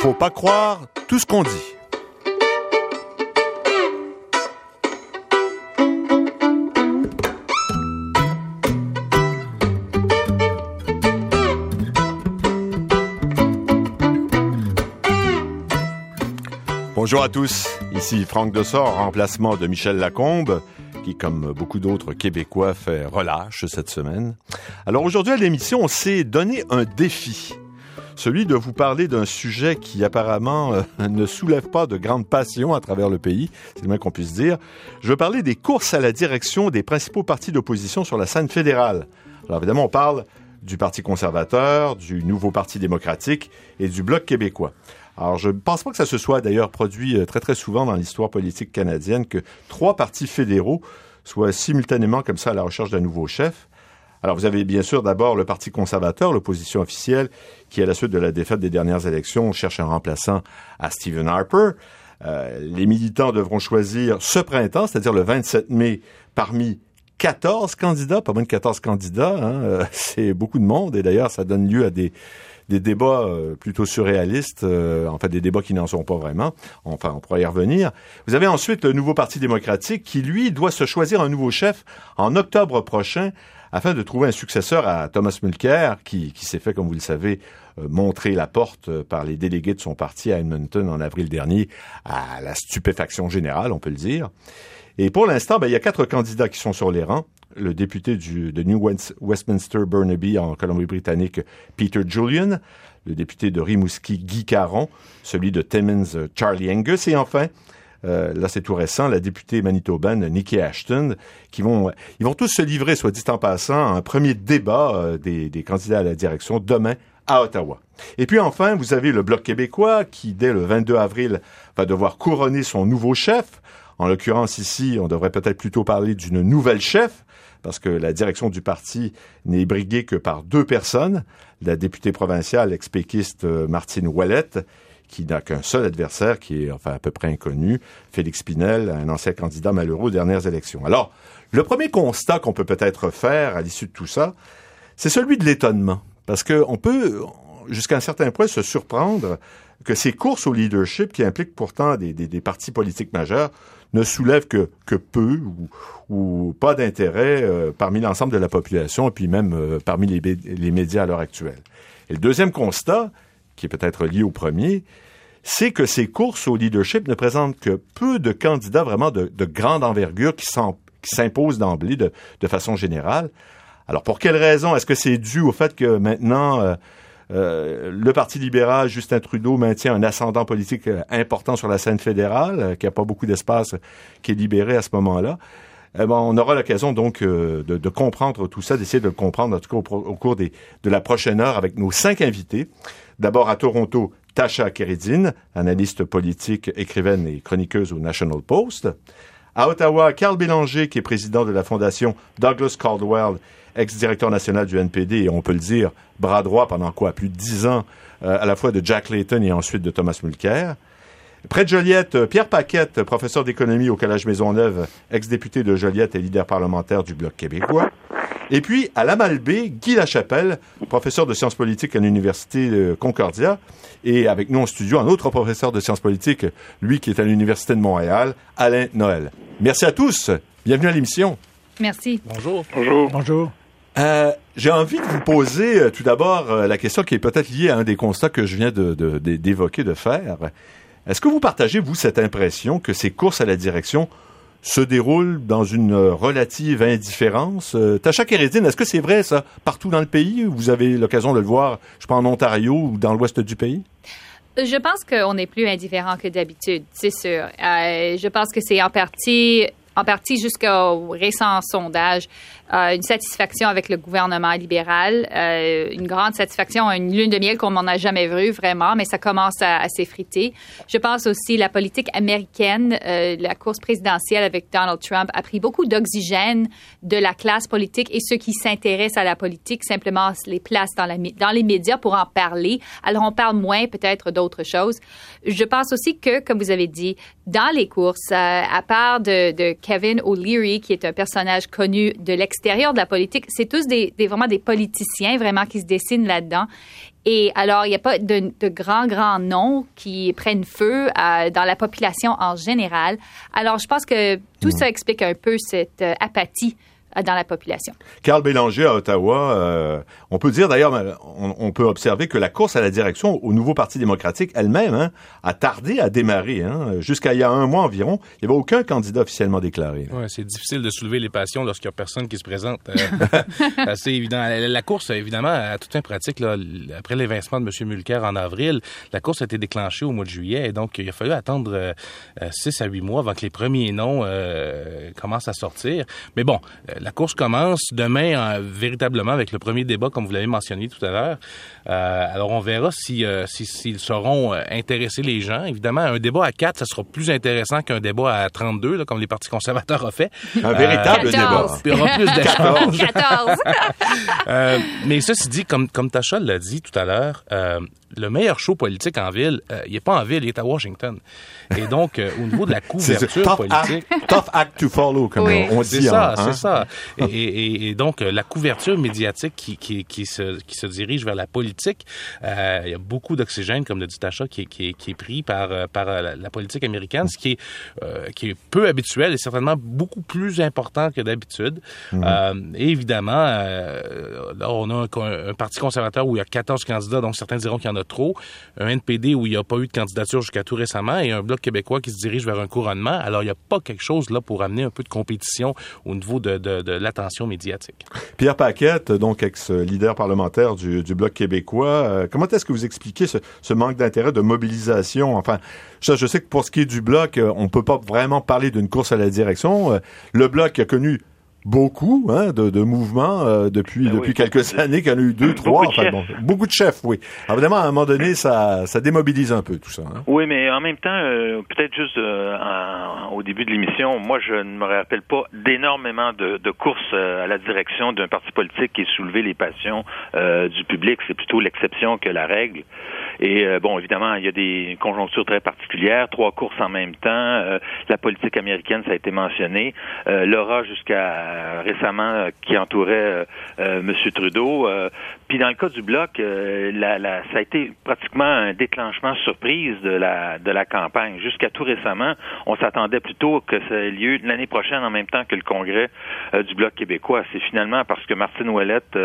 Faut pas croire tout ce qu'on dit. Bonjour à tous, ici Franck Dessort, en remplacement de Michel Lacombe, qui, comme beaucoup d'autres Québécois, fait relâche cette semaine. Alors aujourd'hui à l'émission, on s'est donné un défi celui de vous parler d'un sujet qui apparemment euh, ne soulève pas de grande passion à travers le pays, c'est le moins qu'on puisse dire. Je veux parler des courses à la direction des principaux partis d'opposition sur la scène fédérale. Alors évidemment, on parle du Parti conservateur, du Nouveau Parti démocratique et du Bloc québécois. Alors, je ne pense pas que ça se soit d'ailleurs produit euh, très très souvent dans l'histoire politique canadienne que trois partis fédéraux soient simultanément comme ça à la recherche d'un nouveau chef. Alors, vous avez bien sûr d'abord le Parti conservateur, l'opposition officielle, qui, à la suite de la défaite des dernières élections, cherche un remplaçant à Stephen Harper. Euh, les militants devront choisir ce printemps, c'est-à-dire le 27 mai, parmi 14 candidats, pas moins de 14 candidats. Hein, euh, c'est beaucoup de monde et d'ailleurs, ça donne lieu à des, des débats euh, plutôt surréalistes, en fait des débats qui n'en sont pas vraiment. Enfin, on pourra y revenir. Vous avez ensuite le nouveau Parti démocratique qui, lui, doit se choisir un nouveau chef en octobre prochain afin de trouver un successeur à Thomas Mulcair, qui, s'est fait, comme vous le savez, euh, montrer la porte euh, par les délégués de son parti à Edmonton en avril dernier, à la stupéfaction générale, on peut le dire. Et pour l'instant, ben, il y a quatre candidats qui sont sur les rangs. Le député de New Westminster Burnaby en Colombie-Britannique, Peter Julian, le député de Rimouski, Guy Caron, celui de Timmins, Charlie Angus, et enfin, euh, là c'est tout récent, la députée manitobaine Nikki Ashton, qui vont, ils vont tous se livrer, soit dit en passant, à un premier débat euh, des, des candidats à la direction demain à Ottawa. Et puis enfin, vous avez le Bloc québécois qui, dès le 22 avril, va devoir couronner son nouveau chef. En l'occurrence ici, on devrait peut-être plutôt parler d'une nouvelle chef, parce que la direction du parti n'est briguée que par deux personnes, la députée provinciale ex-péquiste euh, Martine Ouellette qui n'a qu'un seul adversaire, qui est à peu près inconnu, Félix Pinel, un ancien candidat malheureux aux dernières élections. Alors, le premier constat qu'on peut peut-être faire à l'issue de tout ça, c'est celui de l'étonnement. Parce qu'on peut, jusqu'à un certain point, se surprendre que ces courses au leadership, qui impliquent pourtant des, partis politiques majeurs, ne soulèvent que, peu ou, ou pas d'intérêt euh, parmi l'ensemble de la population et puis même euh, parmi les, les médias à l'heure actuelle. Et le deuxième constat, qui est peut-être lié au premier, c'est que ces courses au leadership ne présentent que peu de candidats vraiment de, grande envergure qui s'imposent d'emblée de, façon générale. Alors pour quelle raison? Est-ce que c'est dû au fait que maintenant euh, euh, le Parti libéral, Justin Trudeau, maintient un ascendant politique euh, important sur la scène fédérale, qu'il n'y a pas beaucoup d'espace qui est libéré à ce moment-là? Eh ben, on aura l'occasion donc de, comprendre tout ça, d'essayer de le comprendre en tout cas au, cours de la prochaine heure avec nos cinq invités. D'abord à Toronto, Tasha Keridine, analyste politique, écrivaine et chroniqueuse au National Post. À Ottawa, Carl Bélanger, qui est président de la fondation Douglas Caldwell, ex-directeur national du NPD, et on peut le dire, bras droit pendant quoi, plus de dix ans, euh, à la fois de Jack Layton et ensuite de Thomas Mulcair. Près de Joliette, euh, Pierre Paquette, professeur d'économie au Collège Maisonneuve, ex-député de Joliette et leader parlementaire du Bloc québécois. Et puis, à la Malbaie, Guy Lachapelle, professeur de sciences politiques à l'Université de Concordia. Et avec nous en studio, un autre professeur de sciences politiques, lui qui est à l'Université de Montréal, Alain Noël. Merci à tous. Bienvenue à l'émission. Merci. Bonjour. Bonjour. Bonjour. Euh, j'ai envie de vous poser euh, tout d'abord la question qui est peut-être liée à un des constats que je viens d'évoquer, de, de faire. Est-ce que vous partagez, vous, cette impression que ces courses à la direction se déroulent dans une relative indifférence. Euh, Tacha Kérédine, est-ce que c'est vrai ça partout dans le pays? Vous avez l'occasion de le voir, je pense, en Ontario ou dans l'ouest du pays? Je pense qu'on est plus indifférent que d'habitude, c'est sûr. Euh, je pense que c'est en partie jusqu'au récent sondage, euh, une satisfaction avec le gouvernement libéral, euh, une grande satisfaction, une lune de miel qu'on n'en a jamais vu vraiment, mais ça commence à, s'effriter. Je pense aussi la politique américaine, euh, la course présidentielle avec Donald Trump a pris beaucoup d'oxygène de la classe politique et ceux qui s'intéressent à la politique simplement les placent dans, la, dans les médias pour en parler. Alors on parle moins peut-être d'autres choses. Je pense aussi que, comme vous avez dit, dans les courses, à part de, de Kevin O'Leary, qui est un personnage connu de l'extérieur de la politique. C'est tous des, vraiment des politiciens vraiment qui se dessinent là-dedans. Et alors, il n'y a pas de, de, grands, grands noms qui prennent feu euh, dans la population en général. Alors, je pense que tout hmm. ça explique un peu cette euh, apathie dans la population. Carl Bélanger à Ottawa, euh, on peut dire d'ailleurs, on, peut observer que la course à la direction au nouveau Parti démocratique elle-même hein, a tardé à démarrer. Hein. Jusqu'à il y a un mois environ, il n'y avait aucun candidat officiellement déclaré. Ouais, c'est difficile de soulever les passions lorsqu'il n'y a personne qui se présente. Euh, assez évident. La, course, évidemment, à toute fin pratique, là, après l'évincement de M. Mulcair en avril, la course a été déclenchée au mois de juillet et donc il a fallu attendre euh, 6 à 8 mois avant que les premiers noms euh, commencent à sortir. Mais bon, la course commence demain euh, véritablement avec le premier débat, comme vous l'avez mentionné tout à l'heure. Euh, alors, on verra si euh, s'ils sauront intéresser les gens. Évidemment, un débat à 4, ça sera plus intéressant qu'un débat à 32, comme les partis conservateurs ont fait. Un véritable débat. Il y aura plus d'échanges. 14. mais ceci dit, comme, comme Tacha l'a dit tout à l'heure, le meilleur show politique en ville, il n'est pas en ville, il est à Washington. Et donc, au niveau de la couverture politique... tough act to follow, comme on dit. C'est ça, hein. c'est ça. Et, donc, la couverture médiatique qui, qui, qui, se, qui se dirige vers la politique, euh, il y a beaucoup d'oxygène, comme le dit Tacha, qui, qui, qui est pris par, euh, par euh, la, politique américaine, ce qui est, qui est peu habituel et certainement beaucoup plus important que d'habitude. Mhm. et évidemment, là, on a un, parti conservateur où il y a 14 candidats, donc certains diront qu'il y en a trop, un NPD où il n'y a pas eu de candidature jusqu'à tout récemment et un bloc québécois qui se dirige vers un couronnement. Alors, il n'y a pas quelque chose là pour amener un peu de compétition au niveau de, l'attention médiatique. Pierre Paquette, donc ex-leader parlementaire du, Bloc québécois, euh, comment est-ce que vous expliquez ce, manque d'intérêt de mobilisation? Enfin, je, je, sais que pour ce qui est du Bloc, euh, on peut pas vraiment parler d'une course à la direction. Euh, le Bloc a connu beaucoup hein, de, de, mouvements euh, depuis ben depuis quelques années, qu'il y en a eu deux, trois, beaucoup, enfin, bon, beaucoup de chefs, oui. Alors, évidemment, à un moment donné, ça, ça démobilise un peu tout ça. Hein. Oui, mais en même temps, euh, peut-être juste euh, au début de l'émission, moi, je ne me rappelle pas d'énormément de, de, courses à la direction d'un parti politique qui ait soulevé les passions du public. C'est plutôt l'exception que la règle. Et bon, évidemment, il y a des conjonctures très particulières, trois courses en même temps. la politique américaine, ça a été mentionné. Laura jusqu'à euh, récemment euh, qui entourait euh, M. Trudeau. puis dans le cas du bloc, la, la, ça a été pratiquement un déclenchement surprise de la de la campagne. Jusqu'à tout récemment, on s'attendait plutôt que ça ait lieu l'année prochaine en même temps que le congrès du bloc québécois. C'est finalement parce que Martine Ouellette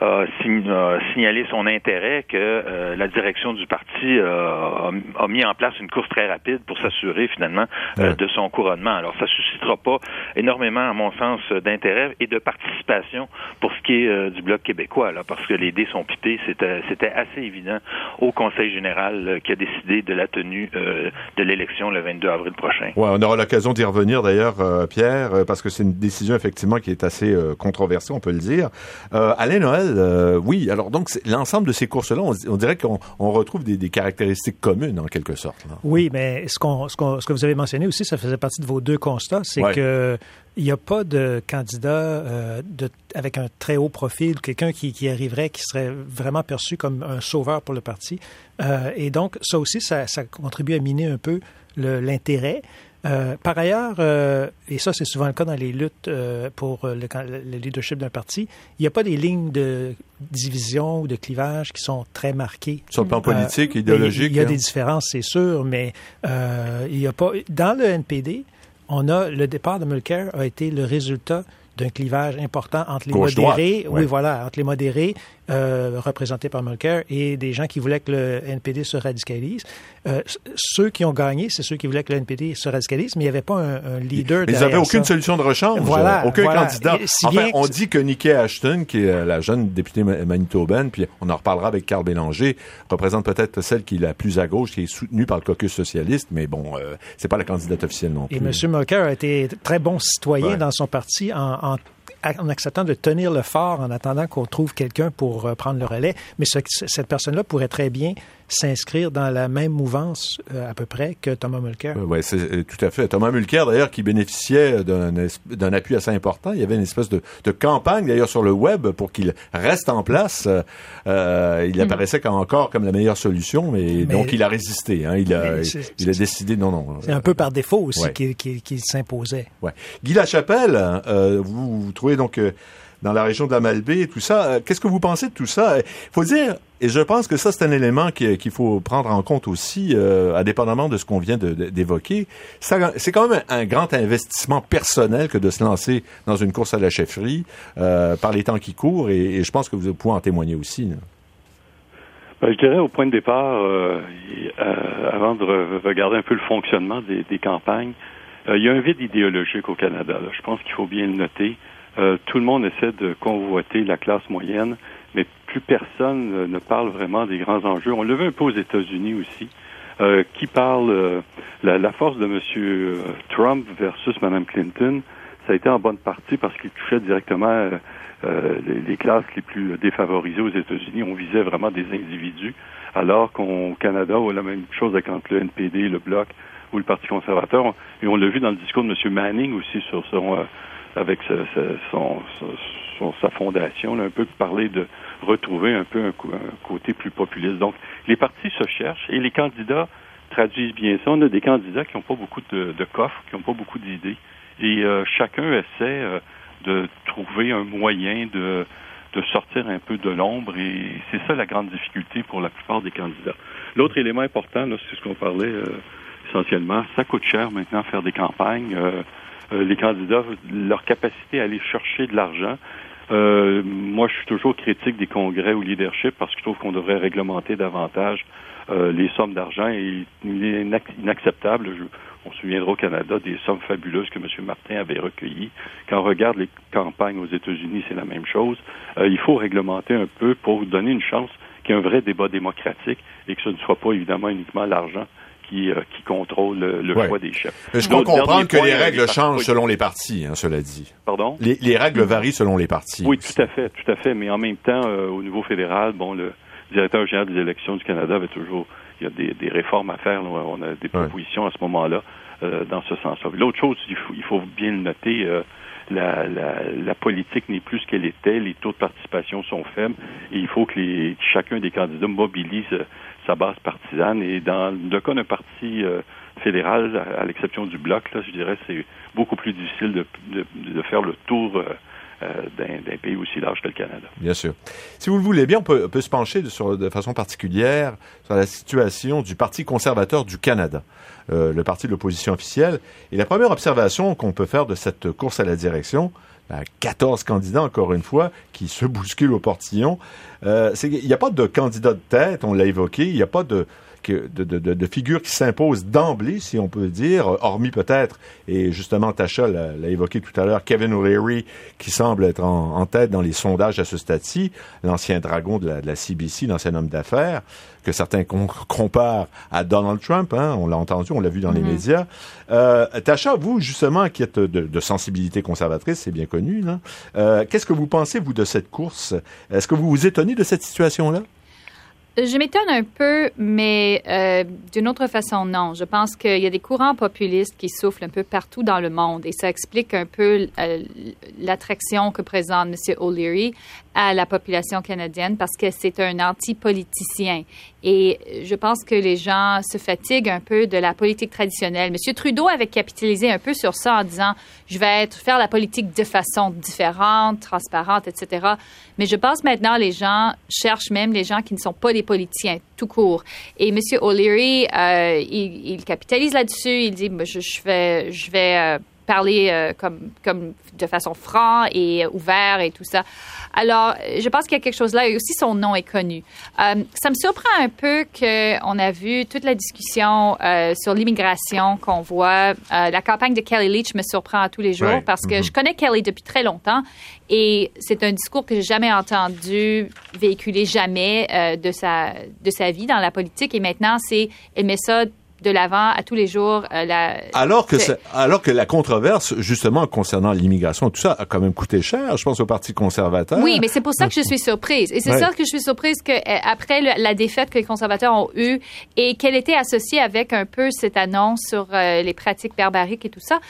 a, signalé son intérêt que la direction du parti a, a, mis en place une course très rapide pour s'assurer finalement de son couronnement. Alors ça suscitera pas énormément, à mon sens, d'intérêt et de participation pour ce qui est euh, du Bloc québécois, là, parce que les dés sont pités. C'était assez évident au Conseil général euh, qui a décidé de la tenue euh, de l'élection le 22 avril prochain. Ouais, on aura l'occasion d'y revenir d'ailleurs, Pierre, parce que c'est une décision effectivement qui est assez controversée, on peut le dire. Alain Noël, oui, alors donc l'ensemble de ces courses-là, on, dirait qu'on retrouve des, caractéristiques communes en quelque sorte. Oui, mais ce, qu'on, ce, ce, que vous avez mentionné aussi, ça faisait partie de vos deux constats, c'est que il n'y a pas de candidat euh, de, avec un très haut profil, quelqu'un qui, qui, arriverait, qui serait vraiment perçu comme un sauveur pour le parti. Euh, et donc, ça aussi, ça, ça, contribue à miner un peu l'intérêt. Euh, par ailleurs, euh, et ça c'est souvent le cas dans les luttes euh, pour le, le, leadership d'un parti, il n'y a pas des lignes de division ou de clivage qui sont très marquées. Sur le plan politique, idéologique. Il y a, des différences, c'est sûr, mais il n'y a pas. Dans le NPD, on a le départ de Mulcair a été le résultat d'un clivage important entre les modérés, oui voilà, entre les modérés euh, représentés par Mulcair et des gens qui voulaient que le NPD se radicalise. Euh, ceux qui ont gagné, c'est ceux qui voulaient que le NPD se radicalise, mais il n'y avait pas un, leader. Ils n'avaient aucune solution de rechange, voilà, aucun candidat. enfin, on dit que Nikki Ashton, qui est la jeune députée manitobaine, puis on en reparlera avec Carl Bélanger, représente peut-être celle qui est la plus à gauche, qui est soutenue par le caucus socialiste, mais bon, euh, c'est pas la candidate officielle non plus. Et M. Mulcair a été très bon citoyen dans son parti en, en en acceptant de tenir le fort en attendant qu'on trouve quelqu'un pour prendre le relais. Mais cette personne-là pourrait très bien s'inscrire dans la même mouvance à peu près que Thomas Mulcair. Oui, c'est tout à fait. Thomas Mulcair, d'ailleurs, qui bénéficiait d'un appui assez important. Il y avait une espèce de, de campagne, d'ailleurs, sur le web pour qu'il reste en place. Euh, il hmm. apparaissait encore comme la meilleure solution, mais, donc il a résisté. Hein. Il, a, il a décidé non, non. C'est un peu par défaut aussi qu'il s'imposait. Ouais. Guy Lachapelle, euh, vous, vous trouvez donc... Euh, dans la région de la Malbaie et tout ça. Euh, qu'est-ce que vous pensez de tout ça? Il faut dire, et je pense que ça, c'est un élément qu'il faut prendre en compte aussi, euh, indépendamment de ce qu'on vient d'évoquer. C'est quand même un, grand investissement personnel que de se lancer dans une course à la chefferie euh, par les temps qui courent, et, je pense que vous pouvez en témoigner aussi. Ben, je dirais au point de départ, avant de regarder un peu le fonctionnement des, campagnes, il y a un vide idéologique au Canada. Je pense qu'il faut bien le noter. Euh, tout le monde essaie de convoiter la classe moyenne, mais plus personne ne parle vraiment des grands enjeux. On le veut un peu aux États-Unis aussi. Euh, qui parle euh, la, force de M. Trump versus Mme Clinton, ça a été en bonne partie parce qu'il touchait directement les, classes les plus défavorisées aux États-Unis. On visait vraiment des individus, alors qu'au Canada, on a la même chose avec le NPD, le Bloc ou le Parti conservateur. Et on l'a vu dans le discours de M. Manning aussi sur son avec sa fondation, un peu parler de retrouver un peu un, côté plus populiste. Donc, les partis se cherchent et les candidats traduisent bien ça. On a des candidats qui n'ont pas beaucoup de, coffres, qui n'ont pas beaucoup d'idées, et euh, chacun essaie euh, de trouver un moyen de, de sortir un peu de l'ombre, et c'est ça la grande difficulté pour la plupart des candidats. L'autre élément important, c'est ce qu'on parlait euh, essentiellement, ça coûte cher maintenant faire des campagnes. Les candidats, leur capacité à aller chercher de l'argent. Euh, moi, je suis toujours critique des congrès ou leadership parce que je trouve qu'on devrait réglementer davantage euh, les sommes d'argent il est inacceptable. on se souviendra au Canada des sommes fabuleuses que M. Martin avait recueillies. Quand on regarde les campagnes aux États-Unis, c'est la même chose. il faut réglementer un peu pour donner une chance qu'il y ait un vrai débat démocratique et que ce ne soit pas évidemment uniquement l'argent qui, euh, qui contrôle le, choix des chefs. Mais je peux comprendre que les règles changent selon les partis, hein, cela dit. Pardon? Les, les, règles varient selon les partis. Oui, tout à fait, tout à fait. Mais en même temps, euh, au niveau fédéral, bon, le directeur général des élections du Canada avait toujours, il y a des, des réformes à faire. On a des propositions à ce moment-là euh, dans ce sens-là. L'autre chose, il faut, il faut, bien le noter. La, la, la, politique n'est plus ce qu'elle était, les taux de participation sont faibles et il faut que les, chacun des candidats mobilise sa base partisane. Et dans le cas d'un parti euh, fédéral, à, l'exception du bloc, là, je dirais c'est beaucoup plus difficile de, faire le tour. Euh, euh, d'un pays aussi large que le Canada. Bien sûr. Si vous le voulez bien, on peut, peut se pencher de, sur, de façon particulière sur la situation du Parti conservateur du Canada, le parti de l'opposition officielle. Et la première observation qu'on peut faire de cette course à la direction, 14 candidats, encore une fois, qui se bousculent au portillon. Euh, il n'y a pas de candidat de tête, on l'a évoqué, il n'y a pas de, de, de, de figure qui s'impose d'emblée, si on peut dire, hormis peut-être, et justement Tacha l'a évoqué tout à l'heure, Kevin O'Leary, qui semble être en, tête dans les sondages à ce stade-ci, l'ancien dragon de la, de la CBC, l'ancien homme d'affaires, que certains comparent à Donald Trump, hein, on l'a entendu, on l'a vu dans les mm-hmm. médias. Euh, Tacha, vous, justement, qui êtes de, de sensibilité conservatrice, c'est bien connu, euh, qu'est-ce que vous pensez, vous, de cette course? Est-ce que vous vous étonnez de cette situation-là? Je m'étonne un peu, mais euh, d'une autre façon, non. Je pense qu'il y a des courants populistes qui soufflent un peu partout dans le monde et ça explique un peu euh, l'attraction que présente M. O'Leary à la population canadienne parce que c'est un anti-politicien. Et je pense que les gens se fatiguent un peu de la politique traditionnelle. M. Trudeau avait capitalisé un peu sur ça en disant je vais être, faire la politique de façon différente, transparente, etc. Mais je pense maintenant les gens cherchent même les gens qui ne sont pas des politiciens tout court. Et M. O'Leary, euh, il, capitalise là-dessus. Il dit je, je vais, je vais euh, parler euh, comme, comme de façon franc et ouverte et tout ça. Alors, je pense qu'il y a quelque chose là et aussi son nom est connu. Euh, ça me surprend un peu qu'on a vu toute la discussion euh, sur l'immigration qu'on voit. la campagne de Kelly Leach me surprend à tous les jours parce que mm-hmm. je connais Kelly depuis très longtemps et c'est un discours que j'ai jamais entendu véhiculer jamais de sa de sa vie dans la politique et maintenant c'est elle met ça de l'avant à tous les jours. la, alors que alors que la controverse justement concernant l'immigration, tout ça a quand même coûté cher. Je pense au Parti conservateur. Oui, mais c'est pour ça que je suis surprise. Et c'est ça que je suis surprise que après la défaite que les conservateurs ont eue et qu'elle était associée avec un peu cette annonce sur les pratiques barbariques et tout ça,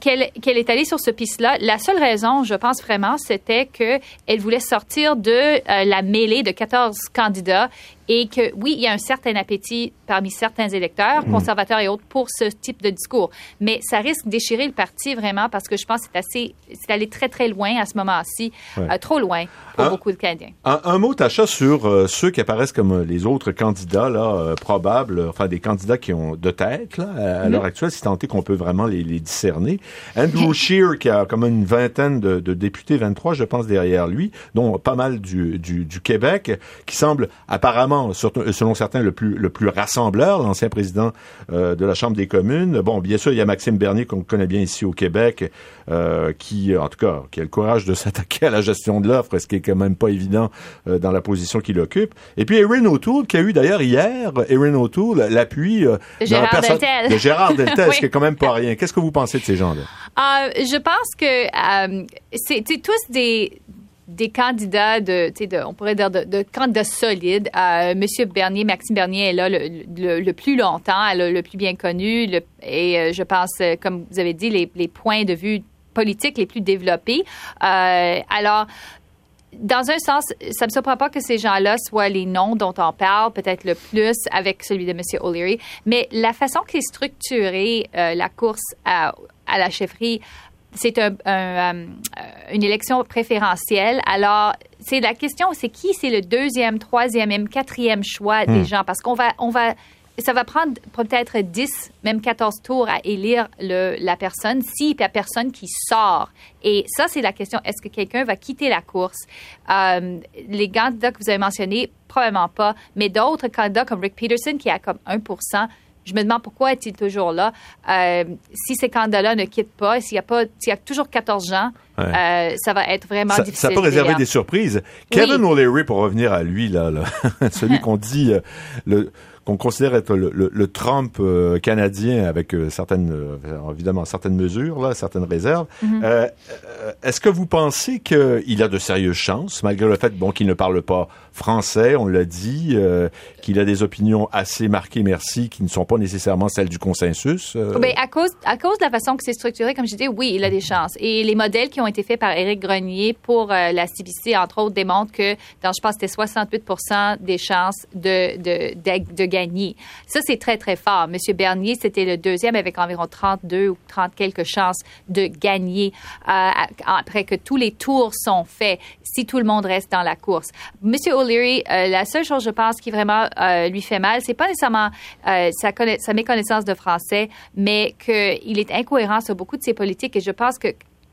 qu'elle qu'elle est allée sur ce piste-là. La seule raison, je pense vraiment, c'était qu'elle voulait sortir de la mêlée de 14 candidats et que oui, il y a un certain appétit parmi certains électeurs, mm. conservateurs et autres, pour ce type de discours. Mais ça risque de déchirer le parti vraiment parce que je pense que c'est assez, c'est allé très très loin à ce moment-ci, euh, trop loin pour beaucoup de Canadiens. Un, mot, Tacha, sur euh, ceux qui apparaissent comme euh, les autres candidats là probables, enfin des candidats qui ont de tête là, à, mm-hmm. l'heure actuelle, si tant est qu'on peut vraiment les, discerner. Andrew Scheer, qui a comme une vingtaine de, députés, 23, je pense, derrière lui, dont pas mal du, du, du Québec, qui semble apparemment selon certains, le plus, le plus rassembleur, l'ancien président euh, de la Chambre des communes. Bon, bien sûr, il y a Maxime Bernier, qu'on connaît bien ici au Québec, euh, qui, en tout cas, qui a le courage de s'attaquer à la gestion de l'offre, ce qui est quand même pas évident euh, dans la position qu'il occupe. Et puis Erin O'Toole, qui a eu d'ailleurs hier, Erin O'Toole, l'appui de Gérard Deltel. De Gérard Deltel, ce qui est quand même pas rien. Qu'est-ce que vous pensez de ces gens-là? je pense que c'est tous des des candidats de, on pourrait dire de, candidats solides. Euh, Monsieur Bernier, Maxime Bernier est là le, plus longtemps, le, plus bien connu, et euh, je pense, euh, comme vous avez dit, les, points de vue politiques les plus développés. alors, dans un sens, ça ne me surprend pas que ces gens-là soient les noms dont on parle peut-être le plus avec celui de M. O'Leary, mais la façon qu'est structurée la course à la chefferie c'est un, euh, une élection préférentielle. Alors, c'est la question, c'est qui c'est le deuxième, troisième, même quatrième choix des hmm. gens? Parce qu'on va, on va, ça va prendre peut-être 10, même 14 tours à élire le, la personne, si la personne qui sort. Et ça, c'est la question. Est-ce que quelqu'un va quitter la course? Euh, les candidats que vous avez mentionnés, probablement pas. Mais d'autres candidats comme Rick Peterson, qui a comme 1 je me demande pourquoi est-il toujours là. Euh, si ces candidats-là ne quittent pas, s'il y a pas, s'il y a toujours 14 gens, euh, ça va être vraiment difficile. Ça peut réserver des surprises. Kevin O'Leary, pour revenir à lui, là, celui qu'on dit euh, le qu'on considère être le, Trump euh, canadien avec euh, certaines, euh, évidemment, certaines mesures, là, certaines réserves. Mm-hmm. Est-ce que vous pensez qu'il a de sérieuses chances, malgré le fait bon, qu'il ne parle pas français, on l'a dit, qu'il a des opinions assez marquées, merci, qui ne sont pas nécessairement celles du consensus? Ben, à, cause, à cause de la façon que c'est structuré, comme je disais, oui, il a des chances. Et les modèles qui ont été faits par Éric Grenier pour la CBC, entre autres, démontrent que dans, je pense, c'était 68 des chances de, de, de, de Ça, c'est très, très fort. Monsieur Bernier, c'était le deuxième avec environ 32 ou 30 quelques chances de gagner euh, après que tous les tours sont faits, si tout le monde reste dans la course. Monsieur O'Leary, euh, la seule chose, je pense, qui vraiment euh, lui fait mal, c'est pas nécessairement sa, sa méconnaissance de français, mais qu'il est incohérent sur beaucoup de ses politiques et je pense que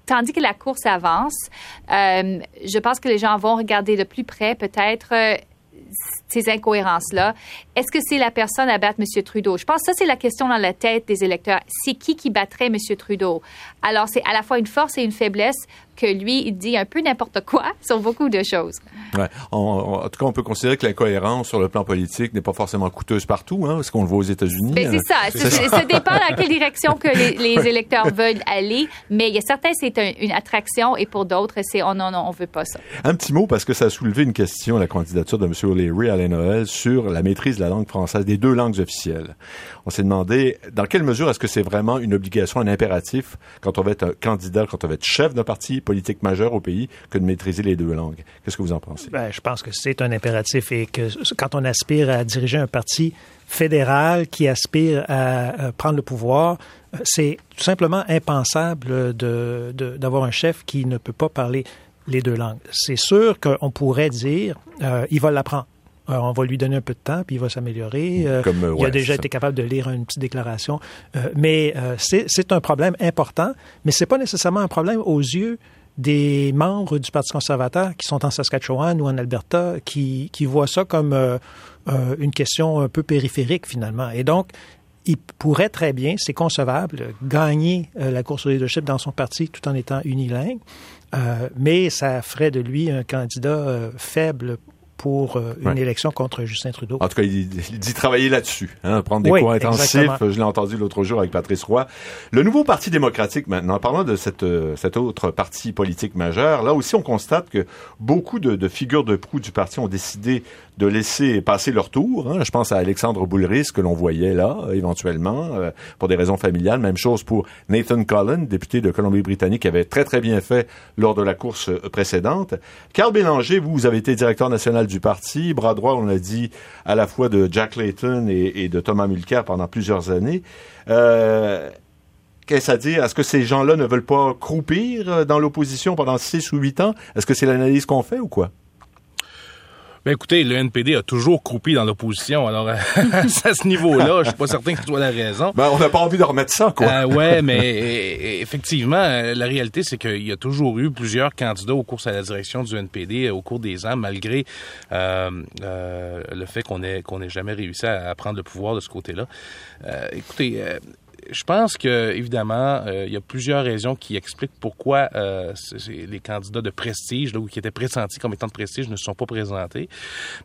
tandis que la course avance, je pense que les gens vont regarder de plus près peut-être ces incohérences-là. Est-ce que c'est la personne à battre M. Trudeau? Je pense que ça, c'est la question dans la tête des électeurs. C'est qui qui battrait M. Trudeau? Alors, c'est à la fois une force et une faiblesse que lui, il dit un peu n'importe quoi sur beaucoup de choses. Ouais. En, tout cas, on peut considérer que l'incohérence sur le plan politique n'est pas forcément coûteuse partout, hein, parce qu'on le voit aux États-Unis. Mais c'est hein. ça. Ça dépend dans quelle direction que les, électeurs veulent aller. Mais il y a certains, c'est une attraction, et pour d'autres, c'est oh non, non, on veut pas ça. Un petit mot, parce que ça a soulevé une question, la candidature de M. O'Leary sur la maîtrise de la langue française, des deux langues officielles. On s'est demandé, dans quelle mesure est-ce que c'est vraiment une obligation, un impératif, quand on va être un candidat, quand on va être chef d'un parti politique majeur au pays que de maîtriser les deux langues? Qu'est-ce que vous en pensez? Ben, je pense que c'est un impératif et que quand on aspire à diriger un parti fédéral qui aspire à prendre le pouvoir, c'est tout simplement impensable d'avoir un chef qui ne peut pas parler les deux langues. C'est sûr qu'on pourrait dire, euh, il va l'apprendre. Euh, on va lui donner un peu de temps, puis il va s'améliorer. Euh, il a déjà été capable de lire une petite déclaration. mais c'est un problème important, mais c'est pas nécessairement un problème aux yeux des membres du Parti conservateur qui sont en Saskatchewan ou en Alberta, qui, qui voient ça comme euh, euh, une question un peu périphérique finalement. Et donc, il pourrait très bien, c'est concevable, gagner euh, la course au leadership dans son parti tout en étant unilingue, mais ça ferait de lui un candidat faible pour euh, une élection contre Justin Trudeau. En tout cas, il, dit travailler là-dessus, hein, prendre des cours intensifs. Je l'ai entendu l'autre jour avec Patrice Roy. Le nouveau Parti démocratique, maintenant, parlant de cette, euh, cet autre parti politique majeur, là aussi, on constate que beaucoup de, de figures de proue du parti ont décidé de laisser passer leur tour. Hein. Je pense à Alexandre Boulris, que l'on voyait là, éventuellement, euh, pour des raisons familiales. Même chose pour Nathan Cullen, député de Colombie-Britannique, qui avait très, très bien fait lors de la course précédente. Carl Bélanger, vous, vous avez été directeur national du parti, bras droit, on l'a dit, à la fois de Jack Layton et, de Thomas Mulcair pendant plusieurs années. Euh, Qu'est-ce à dire? Est-ce que ces gens-là ne veulent pas croupir dans l'opposition pendant six ou huit ans? Est-ce que c'est l'analyse qu'on fait ou quoi? Ben écoutez, le NPD a toujours croupi dans l'opposition. Alors, à ce niveau-là, je suis pas certain que ce soit la raison. Ben, on n'a pas envie de remettre ça, quoi. Euh, ouais, mais effectivement, la réalité, c'est qu'il y a toujours eu plusieurs candidats aux courses à la direction du NPD au cours des ans, malgré euh, euh, le fait qu'on ait qu'on ait jamais réussi à, prendre le pouvoir de ce côté-là. Euh, écoutez, je pense que évidemment, euh, il y a plusieurs raisons qui expliquent pourquoi euh, les candidats de prestige, là, ou qui étaient pressentis comme étant de prestige, ne se sont pas présentés.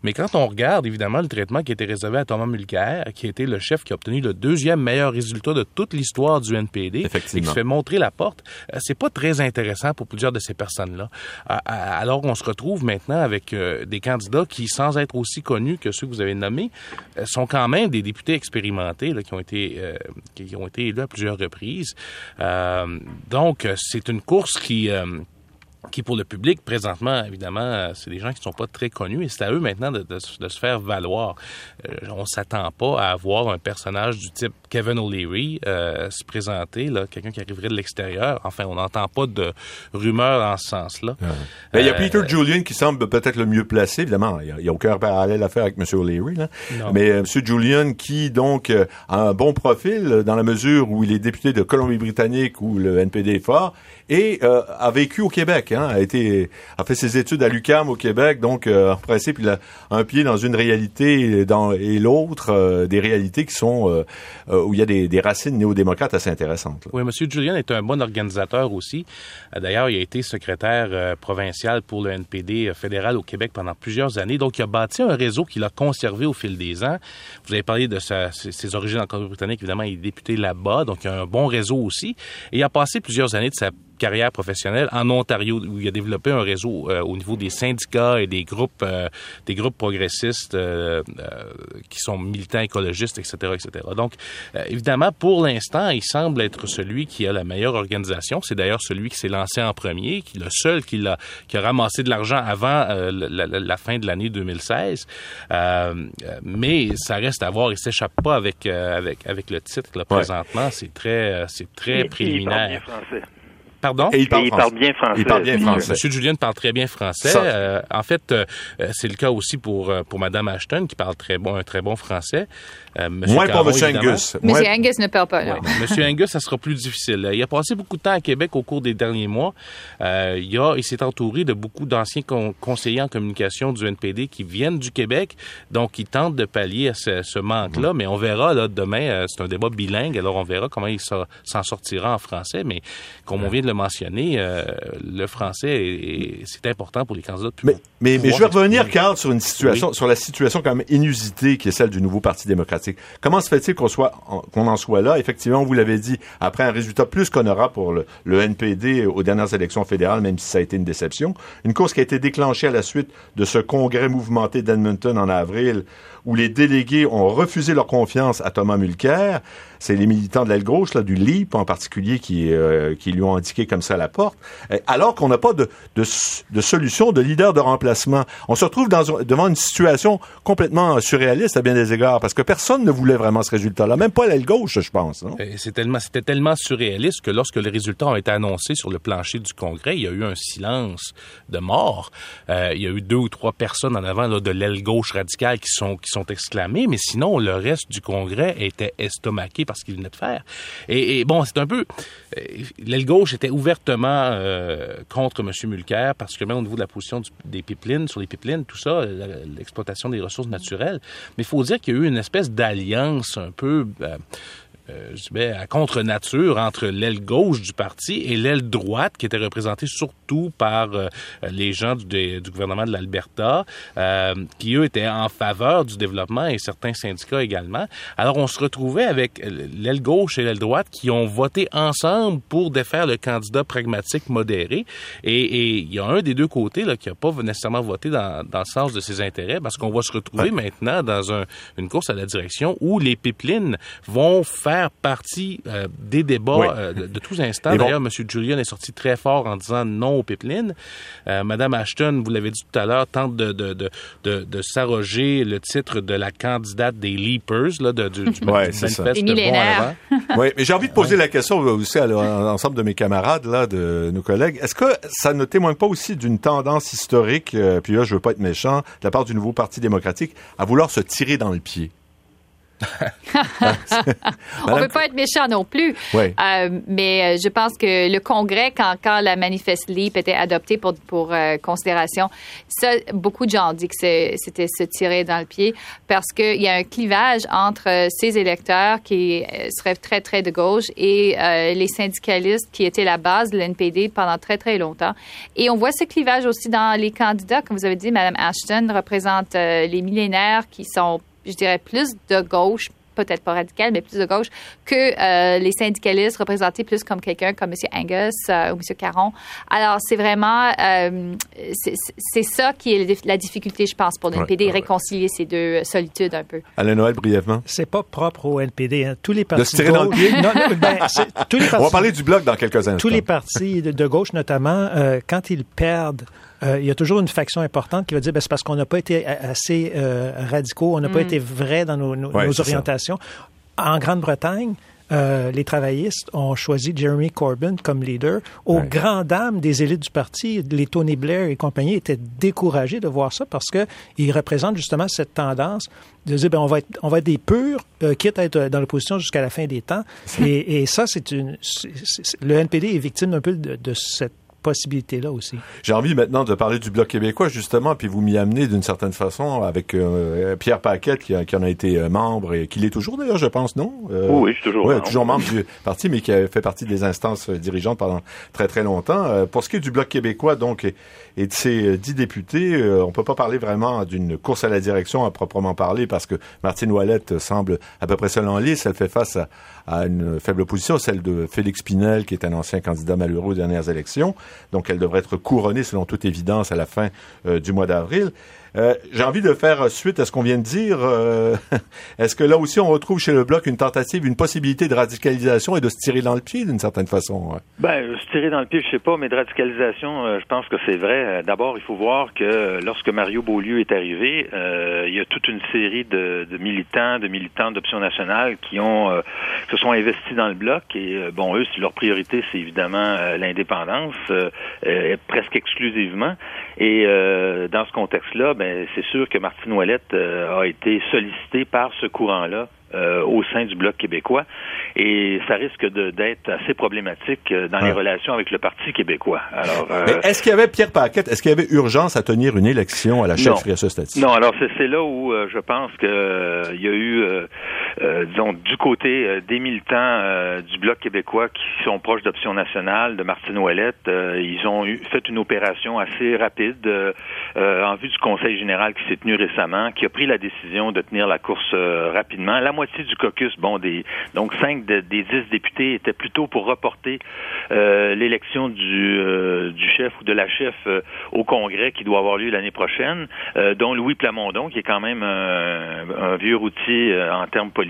Mais quand on regarde évidemment le traitement qui a été réservé à Thomas Mulcair, qui a été le chef qui a obtenu le deuxième meilleur résultat de toute l'histoire du NPD, et qui se fait montrer la porte, euh, c'est pas très intéressant pour plusieurs de ces personnes-là. alors on se retrouve maintenant avec des candidats qui, sans être aussi connus que ceux que vous avez nommés, sont quand même des députés expérimentés là, qui ont été qui ont été été élu à plusieurs reprises. Euh, donc, c'est une course qui euh, qui pour le public, présentement, évidemment, euh, c'est des gens qui ne sont pas très connus et c'est à eux maintenant de, se faire valoir. Euh, on s'attend pas à avoir un personnage du type Kevin O'Leary euh, se présenter, là, quelqu'un qui arriverait de l'extérieur. Enfin, on n'entend pas de rumeurs en ce sens-là. Ben, il y a Peter Julian qui semble peut-être le mieux placé, évidemment. Il n'y a, aucun parallèle à faire avec M. O'Leary. Là. Mais M. Julian qui, donc, a un bon profil dans la mesure où il est député de Colombie-Britannique où le NPD est fort et a vécu au Québec. Hein, a été a fait ses études à l'UCAM au Québec, donc euh, en principe il a un pied dans une réalité dans, et l'autre euh, des réalités qui sont euh, où il y a des, des racines néo-démocrates assez intéressantes. Oui, Monsieur Julien est un bon organisateur aussi. D'ailleurs, il a été secrétaire provincial pour le NPD fédéral au Québec pendant plusieurs années, donc il a bâti un réseau qu'il a conservé au fil des ans. Vous avez parlé de sa, ses origines en Colombie-Britannique, évidemment, il est député là-bas, donc il a un bon réseau aussi. Et il a passé plusieurs années de sa carrière professionnelle en Ontario, où il a développé un réseau euh, au niveau des syndicats et des groupes, euh, des groupes progressistes euh, qui sont militants écologistes, etc., etc. Donc, évidemment, pour l'instant, il semble être celui qui a la meilleure organisation. C'est d'ailleurs celui qui s'est lancé en premier, qui est le seul qui a, qui a ramassé de l'argent avant la, fin de l'année 2016. mais ça reste à voir. Il s'échappe pas avec, avec, avec le titre, là, présentement. C'est très, c'est très préliminaire. Pardon? Et il parle, bien français. Il parle bien français. Monsieur Julien parle très bien français. Euh, en fait, euh, c'est le cas aussi pour euh, pour Madame Ashton qui parle très bon un très bon français. Monsieur Moins pour Monsieur Angus. Monsieur Angus ne parle pas. Monsieur Angus, ça sera plus difficile. Il a passé beaucoup de temps à Québec au cours des derniers mois. il a il s'est entouré de beaucoup d'anciens conseillers en communication du NPD qui viennent du Québec, donc il tente de pallier à ce, manque-là. Mais on verra là demain. c'est un débat bilingue, alors on verra comment il s'en sortira en français. Mais comme on vient de le mentionné, euh, le français, c'est important pour les candidats. Mais, mais, mais, je vais revenir, Carl, sur une situation, sur la situation quand même inusitée qui est celle du nouveau Parti démocratique. Comment se fait-il qu'on soit, qu'on en soit là? Effectivement, vous l'avez dit, après un résultat plus qu'honorable pour le, le, NPD aux dernières élections fédérales, même si ça a été une déception. Une course qui a été déclenchée à la suite de ce congrès mouvementé d'Edmonton en avril, où les délégués ont refusé leur confiance à Thomas Mulcair. C'est les militants de l'aile gauche, là, du LIP en particulier, qui, euh, qui lui ont indiqué comme ça la porte. Euh, alors qu'on n'a pas de, de, de, solution, de leader de remplacement. On se retrouve devant une situation complètement surréaliste à bien des égards, parce que personne ne voulait vraiment ce résultat-là, même pas l'aile gauche, je pense. C'était tellement surréaliste que lorsque les résultats ont été annoncés sur le plancher du Congrès, il y a eu un silence de mort. Euh, il y a eu deux ou trois personnes en avant de l'aile gauche radicale qui sont sont exclamés, mais sinon, le reste du Congrès était estomaqué par ce qu'il venait de faire. Et, bon, c'est un peu... Euh, l'aile gauche était ouvertement euh, contre M. Mulcair, particulièrement au niveau de la position des pipelines, sur les pipelines, tout ça, l'exploitation des ressources naturelles. Mais il faut dire qu'il y a eu une espèce d'alliance un peu... Euh, euh, je dirais, à contre-nature entre l'aile gauche du parti et l'aile droite, qui était représentée surtout par euh, les gens du, du, gouvernement de l'Alberta, euh, qui, eux, étaient en faveur du développement et certains syndicats également. Alors, on se retrouvait avec l'aile gauche et l'aile droite qui ont voté ensemble pour défaire le candidat pragmatique modéré. Et il y a un des deux côtés là, qui n'a pas nécessairement voté dans, dans, le sens de ses intérêts, parce qu'on va se retrouver maintenant dans un, une course à la direction où les pipelines vont faire partie euh, des débats euh, de, tous instants. D'ailleurs, M. Julian est sorti très fort en disant non aux pipelines. Euh, Madame Ashton, vous l'avez dit tout à l'heure, tente de, de, de, de, s'arroger le titre de la candidate des Leapers, là, de, du, du ouais, manifeste bon Oui, mais j'ai envie de poser la question aussi à l'ensemble de mes camarades, là, de nos collègues. Est-ce que ça ne témoigne pas aussi d'une tendance historique, puis là, je veux pas être méchant, de la part du nouveau Parti démocratique, à vouloir se tirer dans le pied? on ne veut pas être méchant non plus. Euh, mais euh, je pense que le Congrès, quand, quand la Manifeste LEAP était adoptée pour, pour euh, considération, ça, beaucoup de gens ont dit que c'était se tirer dans le pied parce qu'il y a un clivage entre ces électeurs qui seraient très, très de gauche et les syndicalistes qui étaient la base de l'NPD pendant très, très longtemps. Et on voit ce clivage aussi dans les candidats. Comme vous avez dit, Mme Ashton représente les millénaires qui sont je dirais, plus de gauche, peut-être pas radical, mais plus de gauche, que euh, les syndicalistes représentés plus comme quelqu'un comme M. Angus euh, ou M. Caron. Alors, c'est vraiment, euh, c'est ça qui est la difficulté, je pense, pour le NPD, réconcilier ces deux solitudes un peu. Alain Noël, brièvement. C'est pas propre au NPD. Hein. Tous les partis de se tirer dans le pied? Ben, tous les partis, On va parler du bloc dans quelques instants. Tous les partis de, de gauche, notamment, quand ils perdent euh, il y a toujours une faction importante qui va dire ben, c'est parce qu'on n'a pas été assez euh, radicaux, on n'a pas mm. été vrai dans nos, nos, orientations. En Grande-Bretagne, euh, les travaillistes ont choisi Jeremy Corbyn comme leader. Aux grandes dames des élites du parti, les Tony Blair et compagnie étaient découragés de voir ça parce qu'ils représentent justement cette tendance de dire ben, on va être on va être des purs quitte à être dans l'opposition jusqu'à la fin des temps et, et ça c'est une le NPD est victime un peu de, de cette possibilité-là aussi. J'ai envie maintenant de parler du Bloc québécois, justement, puis vous m'y amenez d'une certaine façon avec euh, Pierre Paquette, qui, qui, en a été euh, membre et qui l'est toujours d'ailleurs, je pense, non? Euh, oui, je suis toujours membre. toujours membre du parti, mais qui a fait partie des instances dirigeantes pendant très, très longtemps. pour ce qui est du Bloc québécois, donc, et, et de ses dix députés, on peut pas parler vraiment d'une course à la direction à proprement parler, parce que Martine Ouellette semble à peu près seule en lice. Elle fait face à, à une faible opposition, celle de Félix Pinel, qui est un ancien candidat malheureux aux dernières élections. Donc, elle devrait être couronnée, selon toute évidence, à la fin euh, du mois d'avril. Euh, j'ai envie de faire suite à ce qu'on vient de dire. Euh, est-ce que là aussi on retrouve chez le bloc une tentative, une possibilité de radicalisation et de se tirer dans le pied d'une certaine façon Ben, se tirer dans le pied, je sais pas, mais de radicalisation, euh, je pense que c'est vrai. D'abord, il faut voir que lorsque Mario Beaulieu est arrivé, il y a toute une série de, de militants, de militants d'Option nationale qui ont se sont investis dans le bloc et bon, eux, leur priorité, c'est évidemment l'indépendance, presque exclusivement. Et dans ce contexte-là, c'est sûr que Martine Ouellette euh, a été sollicitée par ce courant-là euh, au sein du Bloc québécois. Et ça risque d'être assez problématique euh, dans les relations avec le Parti québécois. Alors, euh, est-ce qu'il y avait, Pierre Paquette, est-ce qu'il y avait urgence à tenir une élection à la chefferie stade Non, alors c'est là où je pense qu'il y a eu, disons, du côté des militants du Bloc québécois qui sont proches d'Option nationale, de Martine Ouellette, ils ont eu, fait une opération assez rapide en vue du Conseil général qui s'est tenu récemment, qui a pris la décision de tenir la course rapidement. La du caucus, bon, des, donc cinq des dix députés étaient plutôt pour reporter euh, l'élection du, euh, du chef ou de la chef euh, au Congrès qui doit avoir lieu l'année prochaine, dont Louis Plamondon, qui est quand même un, vieux routier en termes politiques,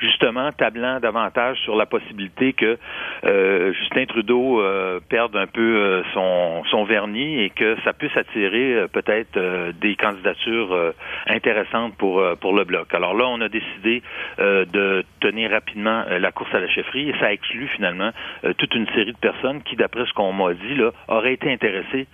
justement tablant davantage sur la possibilité que Justin Trudeau perde un peu son, son vernis et que ça puisse attirer peut-être des candidatures intéressantes pour, pour le bloc. Alors là, on a décidé euh, de tenir rapidement euh, la course à la chefferie et ça exclut finalement euh, toute une série de personnes qui, d'après ce qu'on m'a dit, là, auraient été intéressées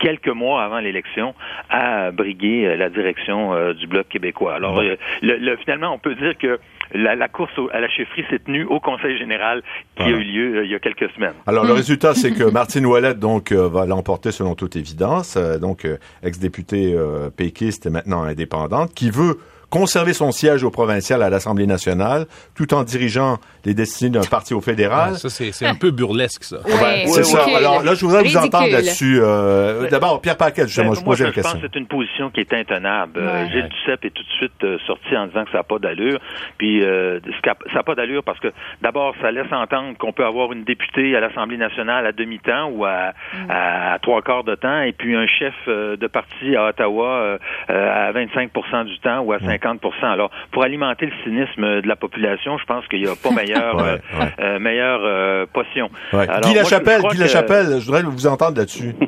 quelques mois avant l'élection à briguer la direction du Bloc québécois. Alors, le, finalement, on peut dire que la, course à la chefferie s'est tenue au Conseil général qui a eu lieu il y a quelques semaines. Alors, le résultat, c'est que Martine Ouellette, donc, va l'emporter selon toute évidence. donc, ex-députée péquiste et maintenant indépendante, qui veut conserver son siège au provincial à l'Assemblée nationale, tout en dirigeant les destinées d'un parti au fédéral. ça, c'est un peu burlesque, ça. Ouais, c'est ça. Alors là, je voudrais vous entendre là-dessus. Euh, D'abord, Pierre Paquet, justement, Ben, je moi, posais je la pense question. que c'est une position qui est intenable. Euh, Ouais. Gilles Duceppe est tout de suite euh, sorti en disant que ça n'a pas d'allure. Puis euh, ça n'a pas d'allure parce que d'abord, ça laisse entendre qu'on peut avoir une députée à l'Assemblée nationale à demi-temps ou à, à, à trois quarts de temps, et puis un chef de parti à Ottawa à 25% du temps ou à 50 Alors, pour alimenter le cynisme de la population, je pense qu'il n'y a pas meilleure, Ouais, euh, ouais. euh, meilleure euh, potion. Ouais. Alors, Guy je- Lachapelle, que- voudrais vous entendre là-dessus.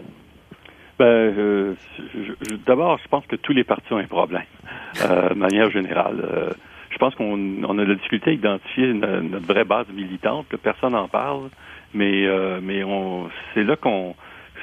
Ben, euh, d'abord, je pense que tous les partis ont un problème, euh, de manière générale. Euh, je pense qu'on on a de la difficulté à identifier no- notre vraie base militante, que personne n'en parle, mais, euh, mais on, c'est là qu'on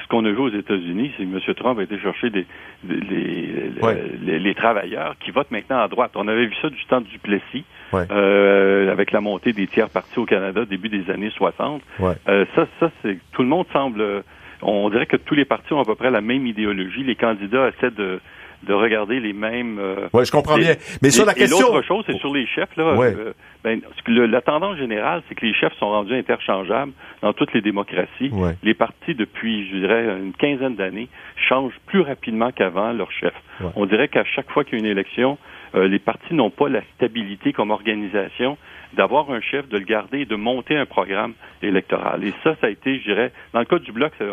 ce qu'on a vu aux États-Unis, c'est que M. Trump a été chercher des, des- les, Ouais. les, les travailleurs qui votent maintenant à droite. On avait vu ça du temps du Plessis, Ouais. euh, avec la montée des tiers partis au Canada début des années 60. Ouais. Euh, ça, ça c'est tout le monde semble. euh, On dirait que tous les partis ont à peu près la même idéologie. Les candidats essaient de, de regarder les mêmes. euh, Ouais, je comprends les- bien. Mais sur la et question. l'autre chose, c'est sur les chefs. Là, Ouais. euh, ben, le- la tendance générale, c'est que les chefs sont rendus interchangeables dans toutes les démocraties. Ouais. Les partis, depuis, je dirais, une quinzaine d'années, changent plus rapidement qu'avant leur chef. Ouais. On dirait qu'à chaque fois qu'il y a une élection, euh, les partis n'ont pas la stabilité comme organisation d'avoir un chef, de le garder et de monter un programme électoral. Et ça, ça a été, je dirais, dans le cas du Bloc, ça-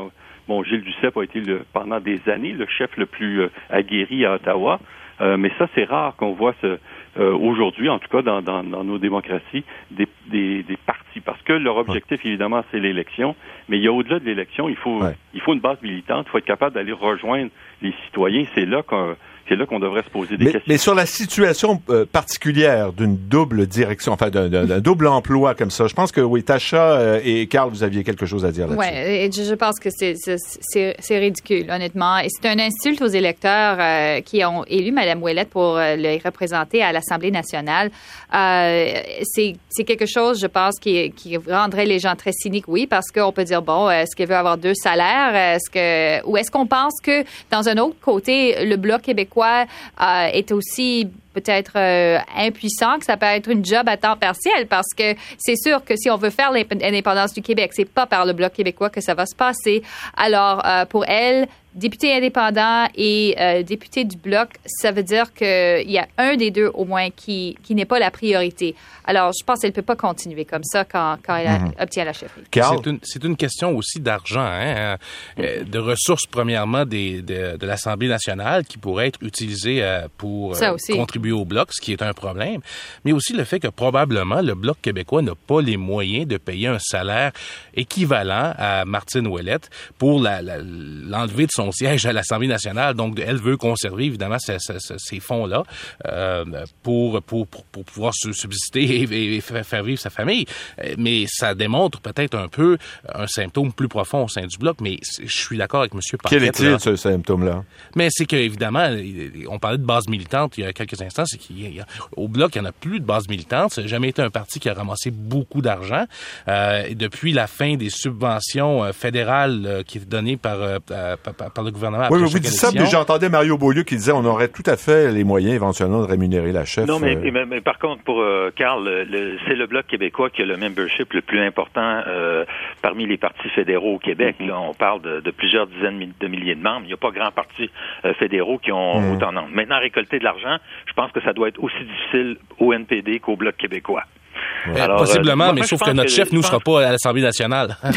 bon, Gilles Duceppe a été le- pendant des années le chef le plus euh, aguerri à Ottawa. Euh, mais ça, c'est rare qu'on voit ce, euh, aujourd'hui, en tout cas dans, dans, dans nos démocraties, des, des, des partis. Parce que leur objectif, évidemment, c'est l'élection. Mais il y a au-delà de l'élection, il faut, Ouais. il faut une base militante. Il faut être capable d'aller rejoindre les citoyens. C'est là qu'on c'est là qu'on devrait se poser des Mais, questions. mais sur la situation euh, particulière d'une double direction, enfin d'un- d'un d'un double emploi comme ça, je pense que oui, Tacha euh, et Carl, vous aviez quelque chose à dire là-dessus. Ouais, et je, je pense que c'est- c'est c'est- c'est ridicule, honnêtement. Et c'est un insulte aux électeurs euh, qui ont élu Mme Ouellette pour euh, les représenter à l'Assemblée nationale. Euh, c'est c'est quelque chose, je pense, qui, qui rendrait les gens très cyniques, oui, parce qu'on peut dire, bon, est-ce qu'elle veut avoir deux salaires? Est-ce que, ou est-ce qu'on pense que, dans un autre côté, le Bloc québécois euh, est aussi peut-être euh, impuissant, que ça peut être une job à temps partiel, parce que c'est sûr que si on veut faire l'indépendance du Québec, c'est pas par le Bloc québécois que ça va se passer. Alors, euh, pour elle, député indépendant et euh, député du Bloc, ça veut dire qu'il y a un des deux au moins qui, qui n'est pas la priorité. Alors, je pense qu'elle ne peut pas continuer comme ça quand, quand elle a- obtient la chefferie. C'est une, c'est une question aussi d'argent, hein, euh, de ressources premièrement des, de, de l'Assemblée nationale qui pourraient être utilisées euh, pour euh, contribuer au bloc, ce qui est un problème, mais aussi le fait que probablement le bloc québécois n'a pas les moyens de payer un salaire équivalent à Martine Ouellette pour la- la- l'enlever de son siège à l'Assemblée nationale. Donc, elle veut conserver évidemment ce- ce- ce- ces fonds-là euh, pour, pour, pour, pouvoir subsister et, et faire vivre sa famille. Euh, Mais ça démontre peut-être un peu un symptôme plus profond au sein du bloc. Mais je suis d'accord avec M. quel Paquette. est-il là. ce symptôme-là? Mais c'est qu'évidemment, on parlait de base militante il y a quelques instants, c'est qu'au Bloc, il n'y en a plus de base militante. Ça n'a jamais été un parti qui a ramassé beaucoup d'argent. Euh, depuis la fin des subventions euh, fédérales euh, qui étaient données par, par, par- par le gouvernement Oui, mais vous dites ça, puis élection. j'entendais Mario Beaulieu qui disait on aurait tout à fait les moyens éventuellement de rémunérer la chef. Non, mais, euh, mais- mais par contre, pour euh, Carl, c'est le Bloc québécois qui a le membership le plus important euh, parmi les partis fédéraux au Québec. Là, on parle de, de plusieurs dizaines de milliers de membres. Il n'y a pas grand partis euh, fédéraux qui ont Mhm. autant de membres. Maintenant, récolter de l'argent, je pense que ça doit être aussi difficile au NPD qu'au Bloc québécois. Euh, Alors, euh, Possiblement, moi, mais moi, sauf que notre que- chef, nous, sera pense- pas à l'Assemblée nationale. mais,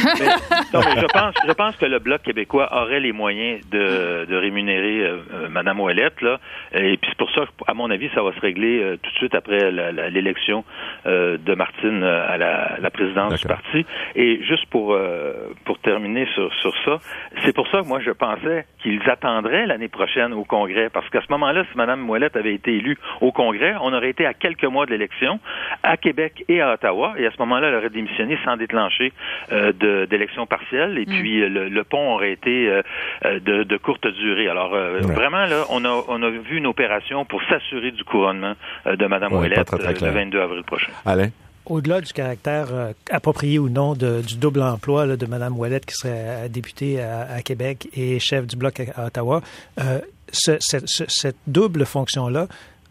non, mais je pense, je pense que le Bloc québécois aurait les moyens de, de rémunérer euh, euh, Madame Ouellette, là. Et puis c'est pour ça, que, à mon avis, ça va se régler euh, tout de suite après l'élection euh, de Martine euh, à la, la présidence du parti. Et juste pour euh, pour terminer sur sur ça, c'est pour ça que moi je pensais qu'ils attendraient l'année prochaine au Congrès, parce qu'à ce moment-là, si Madame Ouellette avait été élue au Congrès, on aurait été à quelques mois de l'élection à Québec et à Ottawa, et à ce moment-là, elle aurait démissionné sans déclencher euh, d'élections partielles, et puis euh, le, le pont aurait été euh, euh, de, de courte durée. Alors euh, Ouais. vraiment là, on a on a vu une opération pour s'assurer du couronnement euh, de Madame Ouais, Ouellette très, très euh, le 22 avril prochain. Alain? Au-delà du caractère euh, approprié ou non de- du double emploi là, de Mme Ouellette, qui serait députée à, à Québec et chef du Bloc à, à Ottawa, euh, ce- ce- ce- cette double fonction-là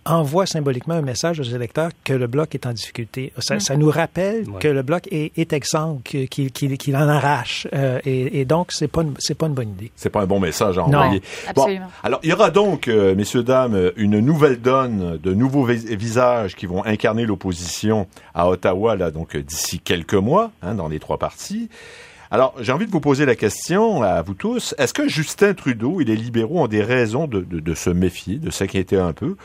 envoie symboliquement un message aux électeurs que le bloc est en difficulté. Ça, mm. nous rappelle que le bloc est, est exempt, qu'il en arrache. Euh, et, donc, c'est pas c'est pas une bonne idée. C'est pas un bon message à envoyer. absolument. alors, il y aura donc, euh, messieurs dames, une nouvelle donne de nouveaux visages qui vont incarner l'opposition à Ottawa là donc d'ici quelques mois, hein, dans les trois partis. Alors, j'ai envie de vous poser la question à vous tous. Est-ce que Justin Trudeau et les libéraux ont des raisons de, de se méfier, de s'inquiéter un peu?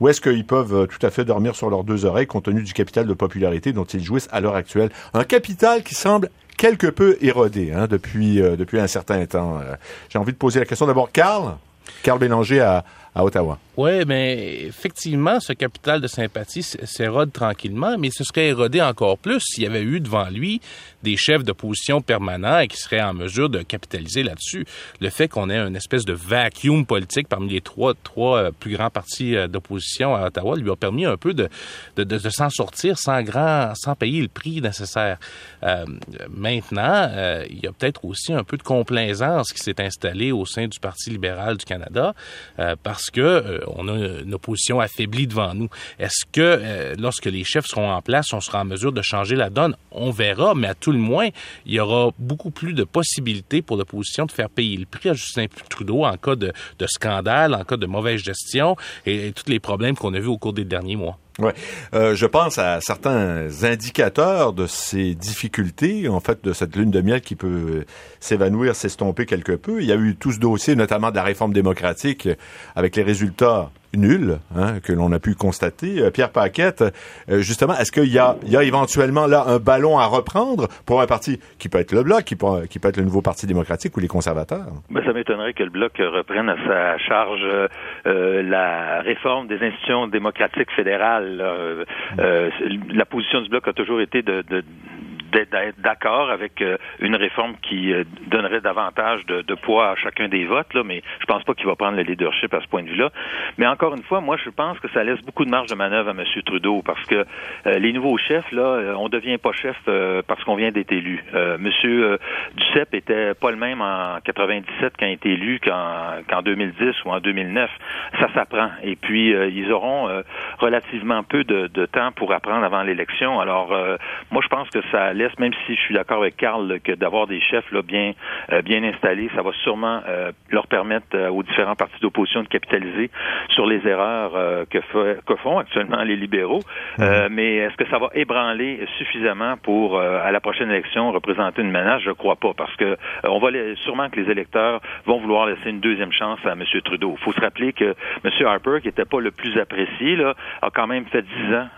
Ou est-ce qu'ils peuvent euh, tout à fait dormir sur leurs deux oreilles compte tenu du capital de popularité dont ils jouissent à l'heure actuelle? Un capital qui semble quelque peu érodé hein, depuis, euh, depuis un certain temps. Euh, j'ai envie de poser la question d'abord, Carl, Carl Bélanger à Ottawa. Oui, mais effectivement, ce capital de sympathie s'érode tranquillement, mais ce serait érodé encore plus s'il y avait eu devant lui des chefs d'opposition permanents et qui seraient en mesure de capitaliser là-dessus. Le fait qu'on ait une espèce de vacuum politique parmi les trois, trois euh, plus grands partis euh, d'opposition à Ottawa lui a permis un peu de, de, de, s'en sortir sans grand, sans payer le prix nécessaire. Euh, maintenant, euh, il y a peut-être aussi un peu de complaisance qui s'est installée au sein du Parti libéral du Canada euh, parce que on a une opposition affaiblie devant nous. Est-ce que euh, lorsque les chefs seront en place, on sera en mesure de changer la donne? On verra, mais à tout le moins, il y aura beaucoup plus de possibilités pour l'opposition de faire payer le prix à Justin Trudeau en cas de, scandale, en cas de mauvaise gestion et, tous les problèmes qu'on a vus au cours des derniers mois. Ouais, euh, je pense à certains indicateurs de ces difficultés, en fait, de cette lune de miel qui peut s'évanouir, s'estomper quelque peu. Il y a eu tout ce dossier, notamment de la réforme démocratique, avec les résultats nul hein, que l'on a pu constater. Euh, Pierre Paquette, euh, justement, est-ce qu'il y a, il y a éventuellement là un ballon à reprendre pour un parti qui peut être le Bloc, qui peut, qui peut être le nouveau Parti démocratique ou les conservateurs? Ben, ça m'étonnerait que le Bloc reprenne à sa charge euh, la réforme des institutions démocratiques fédérales. la position du Bloc a toujours été de, de d'être d'accord avec euh, une réforme qui euh, donnerait davantage de, poids à chacun des votes, là, mais je pense pas qu'il va prendre le leadership à ce point de vue-là. Mais encore une fois, moi, je pense que ça laisse beaucoup de marge de manœuvre à M. Trudeau parce que euh, les nouveaux chefs, là, on devient pas chef parce qu'on vient d'être élu. M. Duceppe était pas le même en 97 quand il été élu qu'en 2010 ou en 2009. Ça s'apprend. Et puis, ils auront relativement peu de, de, temps pour apprendre avant l'élection. Alors, moi, je pense que ça laisse même si je suis d'accord avec Carl que d'avoir des chefs là, bien, euh, bien installés, ça va sûrement euh, leur permettre euh, aux différents partis d'opposition de capitaliser sur les erreurs que, que, font actuellement les libéraux. Mhm. mais est-ce que ça va ébranler suffisamment pour, à la prochaine élection, représenter une menace? Je crois pas, parce que on va sûrement que les électeurs vont vouloir laisser une deuxième chance à M. Trudeau. Il faut se rappeler que M. Harper, qui n'était pas le plus apprécié, là, a quand même fait dix ans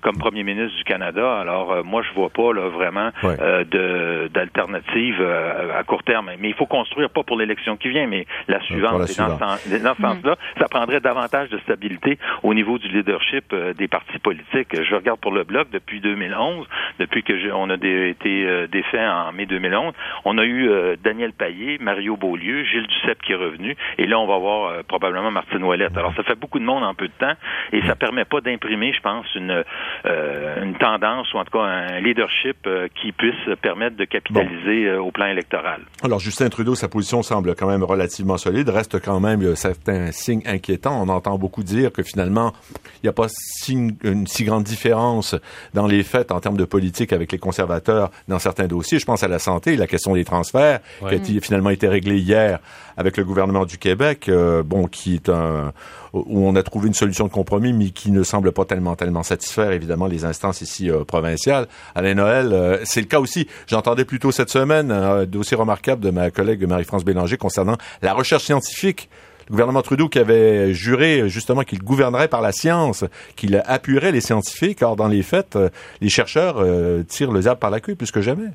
comme premier ministre du Canada. Alors, moi, je vois pas vraiment euh, d'alternative euh, à court terme. Mais il faut construire pas pour l'élection qui vient, mais la suivante. Dans, ce sens-là, ça prendrait davantage de stabilité au niveau du leadership euh, des partis politiques. Je regarde pour le bloc depuis 2011, depuis que on a été défait en mai 2011. On a eu Daniel Payet, Mario Beaulieu, Gilles Duceppe qui est revenu, et là on va voir probablement Martine Ouellette. Alors ça fait beaucoup de monde en peu de temps, et ça permet pas d'imprimer, je pense, une une tendance ou en tout cas un leadership euh, qui puisse permettre de capitaliser euh, au plan électoral. Alors, Justin Trudeau, sa position semble quand même relativement solide. Reste quand même certains signes inquiétants. On entend beaucoup dire que finalement, il n'y a pas une si grande différence dans les faits en termes de politique avec les conservateurs dans certains dossiers. Je pense à la santé, la question des transferts, qui a finalement été réglée hier avec le gouvernement du Québec, euh, bon, qui est un où on a trouvé une solution de compromis, mais qui ne semble pas tellement tellement satisfaire évidemment les instances ici euh, provinciales. Alain Noël, euh, c'est le cas aussi. J'entendais plutôt cette semaine un dossier remarquable de ma collègue Marie-France Bélanger concernant la recherche scientifique le gouvernement Trudeau qui avait juré justement qu'il gouvernerait par la science, qu'il appuierait les scientifiques. Or, dans les faits, euh, les chercheurs tirent le diable par la queue plus que jamais.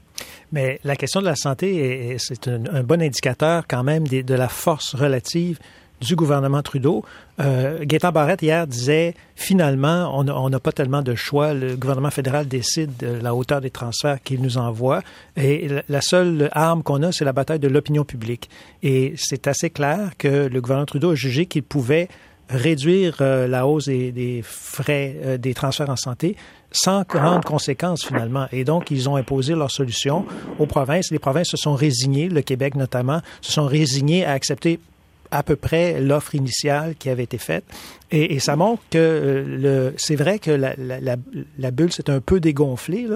Mais la question de la santé, c'est un, bon indicateur quand même de la force relative du gouvernement Trudeau. Euh, Gaétan hier, disait finalement, on n'a pas tellement de choix. Le gouvernement fédéral décide de la hauteur des transferts qu'il nous envoie. Et la seule arme qu'on a, c'est la bataille de l'opinion publique. Et c'est assez clair que le gouvernement Trudeau a jugé qu'il pouvait réduire euh, la hausse des, frais euh, des transferts en santé sans grandes conséquences finalement. Et donc, ils ont imposé leur solution aux provinces. Les provinces se sont résignées, le Québec notamment, se sont résignés à accepter à peu près l'offre initiale qui avait été faite. Et, ça montre que euh, c'est vrai que la, bulle s'est un peu dégonflée,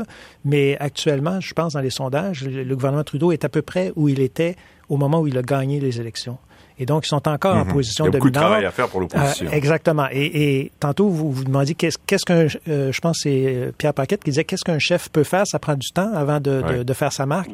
mais actuellement, je pense dans les sondages, le gouvernement Trudeau est à peu près où il était au moment où il a gagné les élections. Et donc, ils sont encore en mhm. position de Il y a beaucoup de travail à faire pour l'opposition. Euh, exactement. Et, et, tantôt, vous vous demandiez qu'est-ce, qu'est-ce qu'un, euh, je pense c'est euh, Pierre Paquette qui disait qu'est-ce qu'un chef peut faire, ça prend du temps avant de, de, de faire sa marque.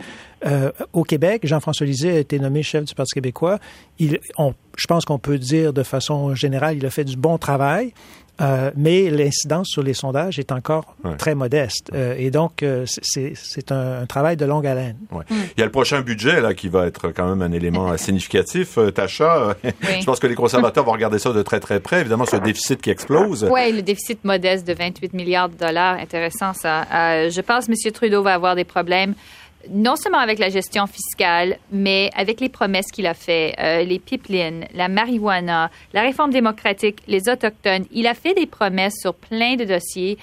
Euh, au Québec, Jean-François Lisée a été nommé chef du Parti québécois. Il, on, je pense qu'on peut dire de façon générale, il a fait du bon travail. Euh, mais l'incidence sur les sondages est encore très modeste. Euh, et donc, euh, c'est un, un, travail de longue haleine. Ouais. Mm. Il y a le prochain budget là qui va être quand même un élément significatif. Tacha, je pense que les conservateurs vont regarder ça de très très près. Évidemment, ce déficit qui explose. Oui, le déficit modeste de 28 milliards de dollars, intéressant ça. je pense que M. Trudeau va avoir des problèmes non seulement avec la gestion fiscale, mais avec les promesses qu'il a fait, euh, les pipelines, la marijuana, la réforme démocratique, les autochtones. Il a fait des promesses sur plein de dossiers.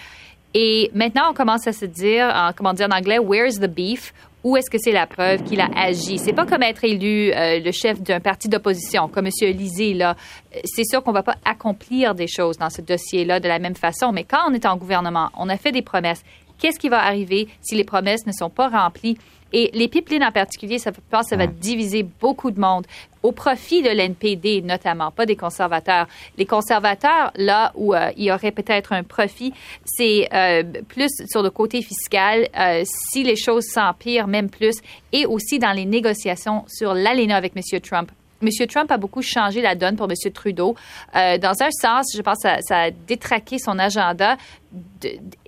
Et maintenant, on commence à se dire, en, comment dire en anglais, where's the beef? Où est-ce que c'est la preuve qu'il a agi? C'est pas comme être élu euh, le chef d'un parti d'opposition, comme M. Lisée, là. C'est sûr qu'on va pas accomplir des choses dans ce dossier-là de la même façon, mais quand on est en gouvernement, on a fait des promesses qu'est-ce qui va arriver si les promesses ne sont pas remplies? Et les pipelines en particulier, ça, ça va diviser beaucoup de monde au profit de l'NPD notamment, pas des conservateurs. Les conservateurs, là où euh, il y aurait peut-être un profit, c'est euh, plus sur le côté fiscal, euh, si les choses s'empirent même plus, et aussi dans les négociations sur l'ALENA avec M. Trump. M. Trump a beaucoup changé la donne pour M. Trudeau. dans un sens, je pense que ça, ça a détraqué son agenda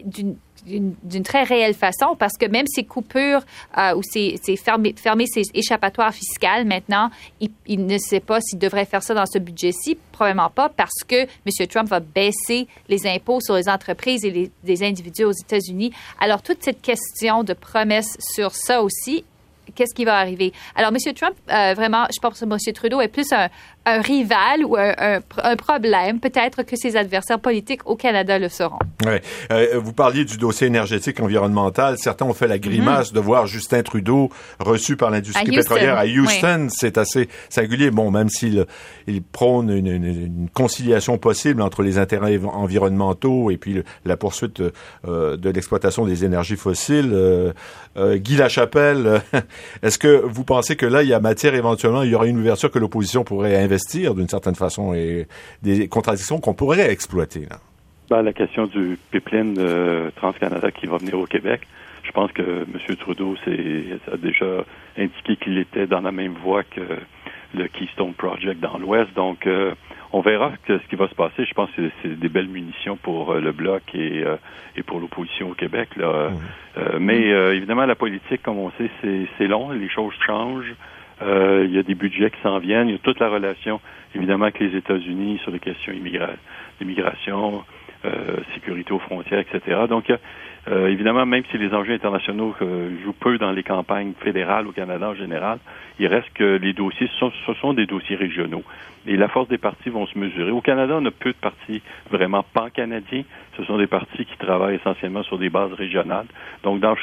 d'une d'une très réelle façon parce que même ces coupures euh, ou ces, ces fermer, fermer ces échappatoires fiscales maintenant, il, ne sait pas s'il devrait faire ça dans ce budget-ci. Probablement pas parce que M. Trump va baisser les impôts sur les entreprises et les, les individus aux États-Unis. Alors, toute cette question de promesses sur ça aussi qu'est-ce qui va arriver? Alors, M. Trump, euh, vraiment, je pense que M. Trudeau est plus un, un rival ou un, un, problème. Peut-être que ses adversaires politiques au Canada le seront. Oui. Euh, vous parliez du dossier énergétique environnemental. Certains ont fait la grimace mhm. de voir Justin Trudeau reçu par l'industrie pétrolière à Houston. C'est assez singulier. Bon, même s'il il prône une, une, une, conciliation possible entre les intérêts environnementaux et puis la poursuite euh, de l'exploitation des énergies fossiles. Guy Lachapelle, est-ce que vous pensez que là, il y a matière éventuellement, il y aura une ouverture que l'opposition pourrait investir d'une certaine façon et des contradictions qu'on pourrait exploiter. Ben, la question du pipeline de Trans-Canada qui va venir au Québec, je pense que M. Trudeau a déjà indiqué qu'il était dans la même voie que le Keystone Project dans l'Ouest. Donc, euh, on verra ce qui va se passer. Je pense que c'est des belles munitions pour euh, le bloc et, euh, et pour l'opposition au Québec. Là. Mmh. mais évidemment, la politique, comme on sait, c'est long. Les choses changent. Euh, il y a des budgets qui s'en viennent. Il y a toute la relation, évidemment, avec les États-Unis sur les questions d'immigration, euh, sécurité aux frontières, etc. Donc, euh, évidemment, même si les enjeux internationaux jouent peu dans les campagnes fédérales au Canada en général, il reste que les dossiers, ce sont, ce sont des dossiers régionaux. Et la force des partis vont se mesurer. Au Canada, on a peu de partis vraiment pan-canadiens. Ce sont des partis qui travaillent essentiellement sur des bases régionales. Donc, dans,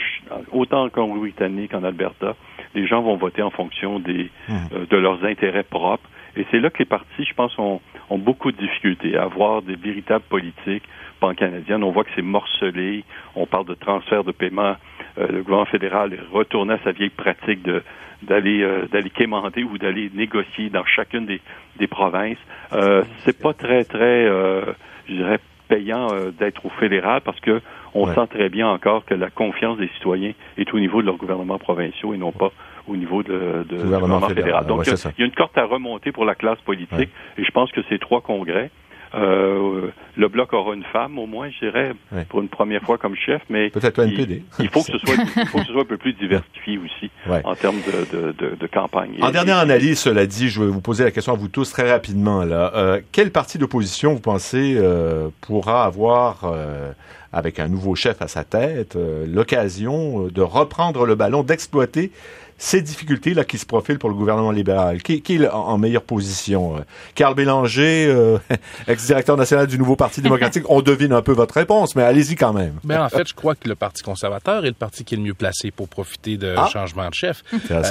autant en Colombie-Britannique qu'en Alberta, les gens vont voter en fonction des, mmh. euh, de leurs intérêts propres. Et c'est là que les partis, je pense, ont, ont beaucoup de difficultés à avoir des véritables politiques On voit que c'est morcelé. On parle de transfert de paiement. Euh, le gouvernement fédéral est retourné à sa vieille pratique de d'aller euh, d'aller quémander ou d'aller négocier dans chacune des, des provinces. Euh, c'est pas très très, euh, je dirais, payant euh, d'être au fédéral parce que on sent très bien encore que la confiance des citoyens est au niveau de leurs gouvernements provinciaux et non pas au niveau de, de gouvernement, fédéral. Donc, il y a une corde à remonter pour la classe politique et je pense que ces trois congrès euh, le bloc aura une femme, au moins, je dirais, pour une première fois comme chef, mais peut-être NPD. Il, faut que ce soit, il faut que ce soit un peu plus diversifié aussi en termes de, de, de, campagne. En dernière analyse, cela dit, je vais vous poser la question à vous tous très rapidement. Là, euh, quel parti d'opposition vous pensez euh, pourra avoir euh, avec un nouveau chef à sa tête, l'occasion de reprendre le ballon, d'exploiter ces difficultés là qui se profilent pour le gouvernement libéral. Qui, qui est en, meilleure position euh? Carl Bélanger, euh, ex-directeur national du nouveau Parti démocratique. On devine un peu votre réponse, mais allez-y quand même. Mais en fait, je crois que le Parti conservateur est le parti qui est le mieux placé pour profiter de ah. changement de chef.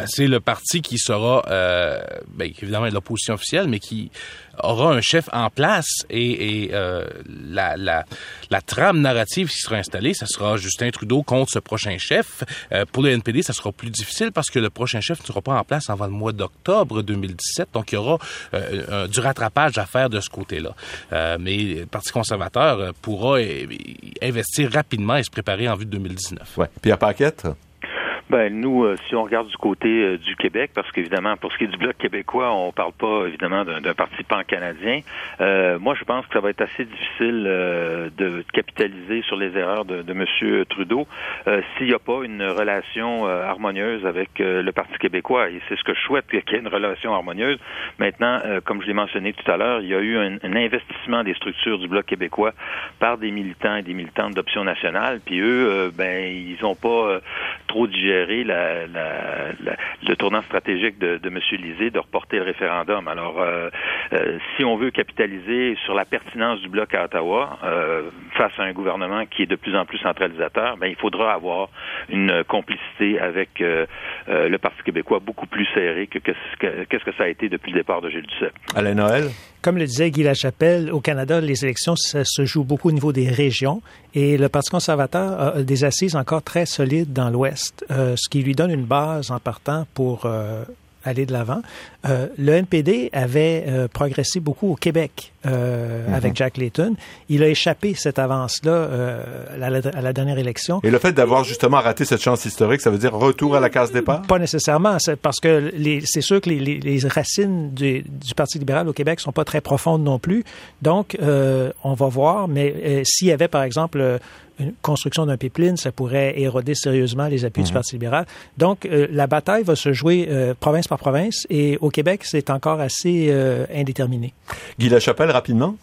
C'est le parti qui sera, ben, évidemment, l'opposition officielle, mais qui aura un chef en place et, euh, la, la, trame narrative qui sera installée, ça sera Justin Trudeau contre ce prochain chef. Euh, pour le NPD, ça sera plus difficile parce que le prochain chef ne sera pas en place avant le mois d'octobre 2017, donc il y aura euh, du rattrapage à faire de ce côté-là. Mais le Parti conservateur pourra investir rapidement et se préparer en vue de 2019. Ouais. Pierre Paquette? Ben nous, euh, si on regarde du côté euh, du Québec, parce qu'évidemment, pour ce qui est du bloc québécois, on parle pas évidemment d'un parti pan-canadien. Euh, moi, je pense que ça va être assez difficile de capitaliser sur les erreurs de, de M. Trudeau s'il n'y a pas une relation harmonieuse avec le Parti québécois. Et c'est ce que je souhaite, qu'il y ait une relation harmonieuse. Maintenant, comme je l'ai mentionné tout à l'heure, il y a eu un, investissement des structures du bloc québécois par des militants et des militantes d'option nationale. Puis eux, ben, ils n'ont pas trop digéré le tournant stratégique de, de M. Lisée de reporter le référendum. Alors, euh, euh, si on veut capitaliser sur la pertinence du bloc à Ottawa euh, face à un gouvernement qui est de plus en plus centralisateur, ben, il faudra avoir une complicité avec le Parti québécois beaucoup plus serrée que qu'est-ce que ça a été depuis le départ de Gilles Duceppe. Alain Noël? Comme le disait Guy Lachapelle, au Canada, les élections, se joue beaucoup au niveau des régions et le Parti conservateur a des assises encore très solides dans l'Ouest, euh, ce qui lui donne une base en partant pour euh, aller de l'avant. Euh, le NPD avait euh, progressé beaucoup au Québec euh, mhm. avec Jack Layton. Il a échappé cette avance-là à, la, dernière élection. Et le fait d'avoir justement raté cette chance historique, ça veut dire retour à la case départ? Pas nécessairement, parce que c'est sûr que les, les, racines du, du, Parti libéral au Québec sont pas très profondes non plus. Donc, on va voir, mais s'il y avait, par exemple, une construction d'un pipeline, ça pourrait éroder sérieusement les appuis du mhm. Parti libéral. Donc, la bataille va se jouer province par province et au Québec, c'est encore assez euh, indéterminé. Guy Lachapelle, rapidement.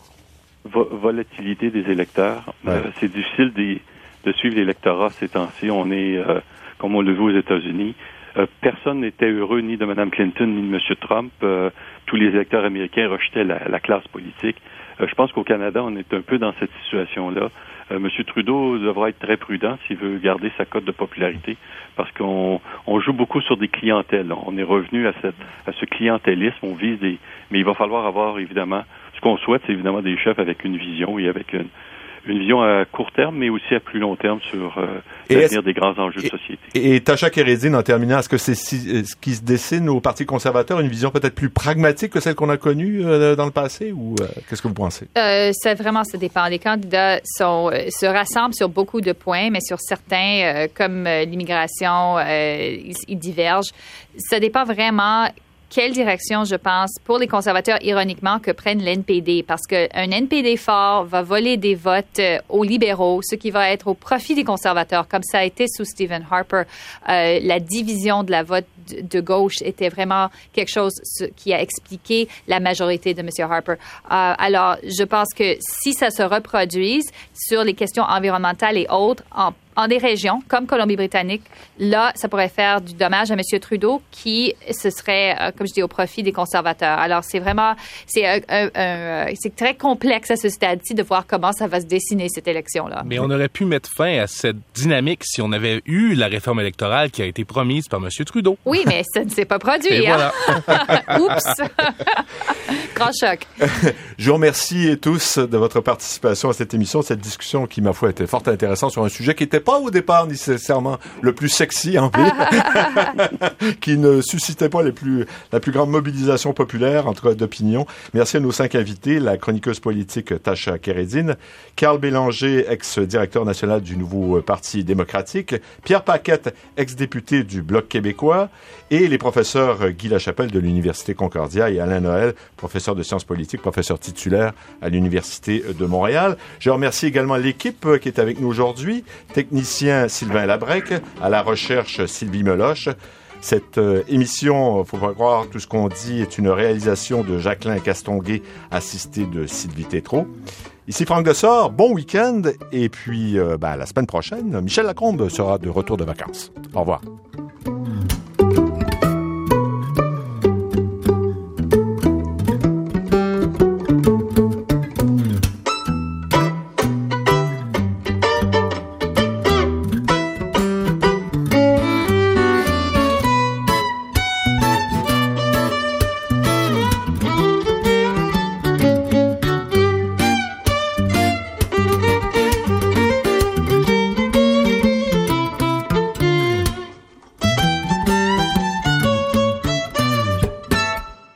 volatilité des électeurs. c'est difficile de, de suivre l'électorat ces temps-ci. On est, comme on le voit aux États-Unis, personne n'était heureux ni de Mme Clinton ni de M. Trump. tous les électeurs américains rejetaient la, la classe politique. je pense qu'au Canada, on est un peu dans cette situation-là. Euh, M. Trudeau devra être très prudent s'il veut garder sa cote de popularité parce qu'on on joue beaucoup sur des clientèles. On est revenu à, à ce clientélisme, on vise des... Mais il va falloir avoir évidemment, ce qu'on souhaite, c'est évidemment des chefs avec une vision et avec une, une vision à court terme, mais aussi à plus long terme sur euh, l'avenir des grands enjeux de société. Et, Tacha Kérédine, en terminant, est-ce que c'est ce qui se dessine au Parti conservateur, une vision peut-être plus pragmatique que celle qu'on a connue euh, dans le passé, ou euh, qu'est-ce que vous pensez? Euh, ça, vraiment, ça dépend. Les candidats sont, se rassemblent sur beaucoup de points, mais sur certains, comme l'immigration, ils, ils divergent. Ça dépend vraiment quelle direction, je pense, pour les conservateurs, ironiquement, que prennent l'NPD, parce qu'un NPD fort va voler des votes euh, aux libéraux, ce qui va être au profit des conservateurs, comme ça a été sous Stephen Harper. Euh, la division de la vote de gauche était vraiment quelque chose qui a expliqué la majorité de M. Harper. Euh, alors, je pense que si ça se reproduise sur les questions environnementales et autres, en en des régions comme Colombie-Britannique, là, ça pourrait faire du dommage à M. Trudeau qui ce serait, euh, comme je dis, au profit des conservateurs. Alors, c'est vraiment, c'est euh, c'est très complexe à ce stade-ci de voir comment ça va se dessiner cette élection-là. Mais on aurait pu mettre fin à cette dynamique si on avait eu la réforme électorale qui a été promise par M. Trudeau. Oui, mais ça ne s'est pas produit. Hein? Oups! Grand choc. Je vous remercie tous de votre participation à cette émission, cette discussion qui, ma foi, était fort intéressante sur un sujet qui était pas au départ nécessairement le plus sexy en ville, qui ne suscitait pas les plus, la plus grande mobilisation populaire entre d'opinion. Merci à nos cinq invités, la chroniqueuse politique Tasha Kérédine, Carl Bélanger, ex-directeur national du nouveau Parti démocratique, Pierre Paquette, ex-député du Bloc québécois, et les professeurs Guy Lachapelle de l'Université Concordia et Alain Noël, professeur de sciences politiques, professeur titulaire à l'Université de Montréal. Je remercie également l'équipe qui est avec nous aujourd'hui, technicien Sylvain Labrec, à la recherche Sylvie Meloche. Cette euh, émission, faut pas croire tout ce qu'on dit, est une réalisation de Jacqueline Castonguay, assisté de Sylvie Tétrault. Ici Franck Dessort, bon week-end et puis euh, ben, la semaine prochaine, Michel Lacombe sera de retour de vacances. Au revoir.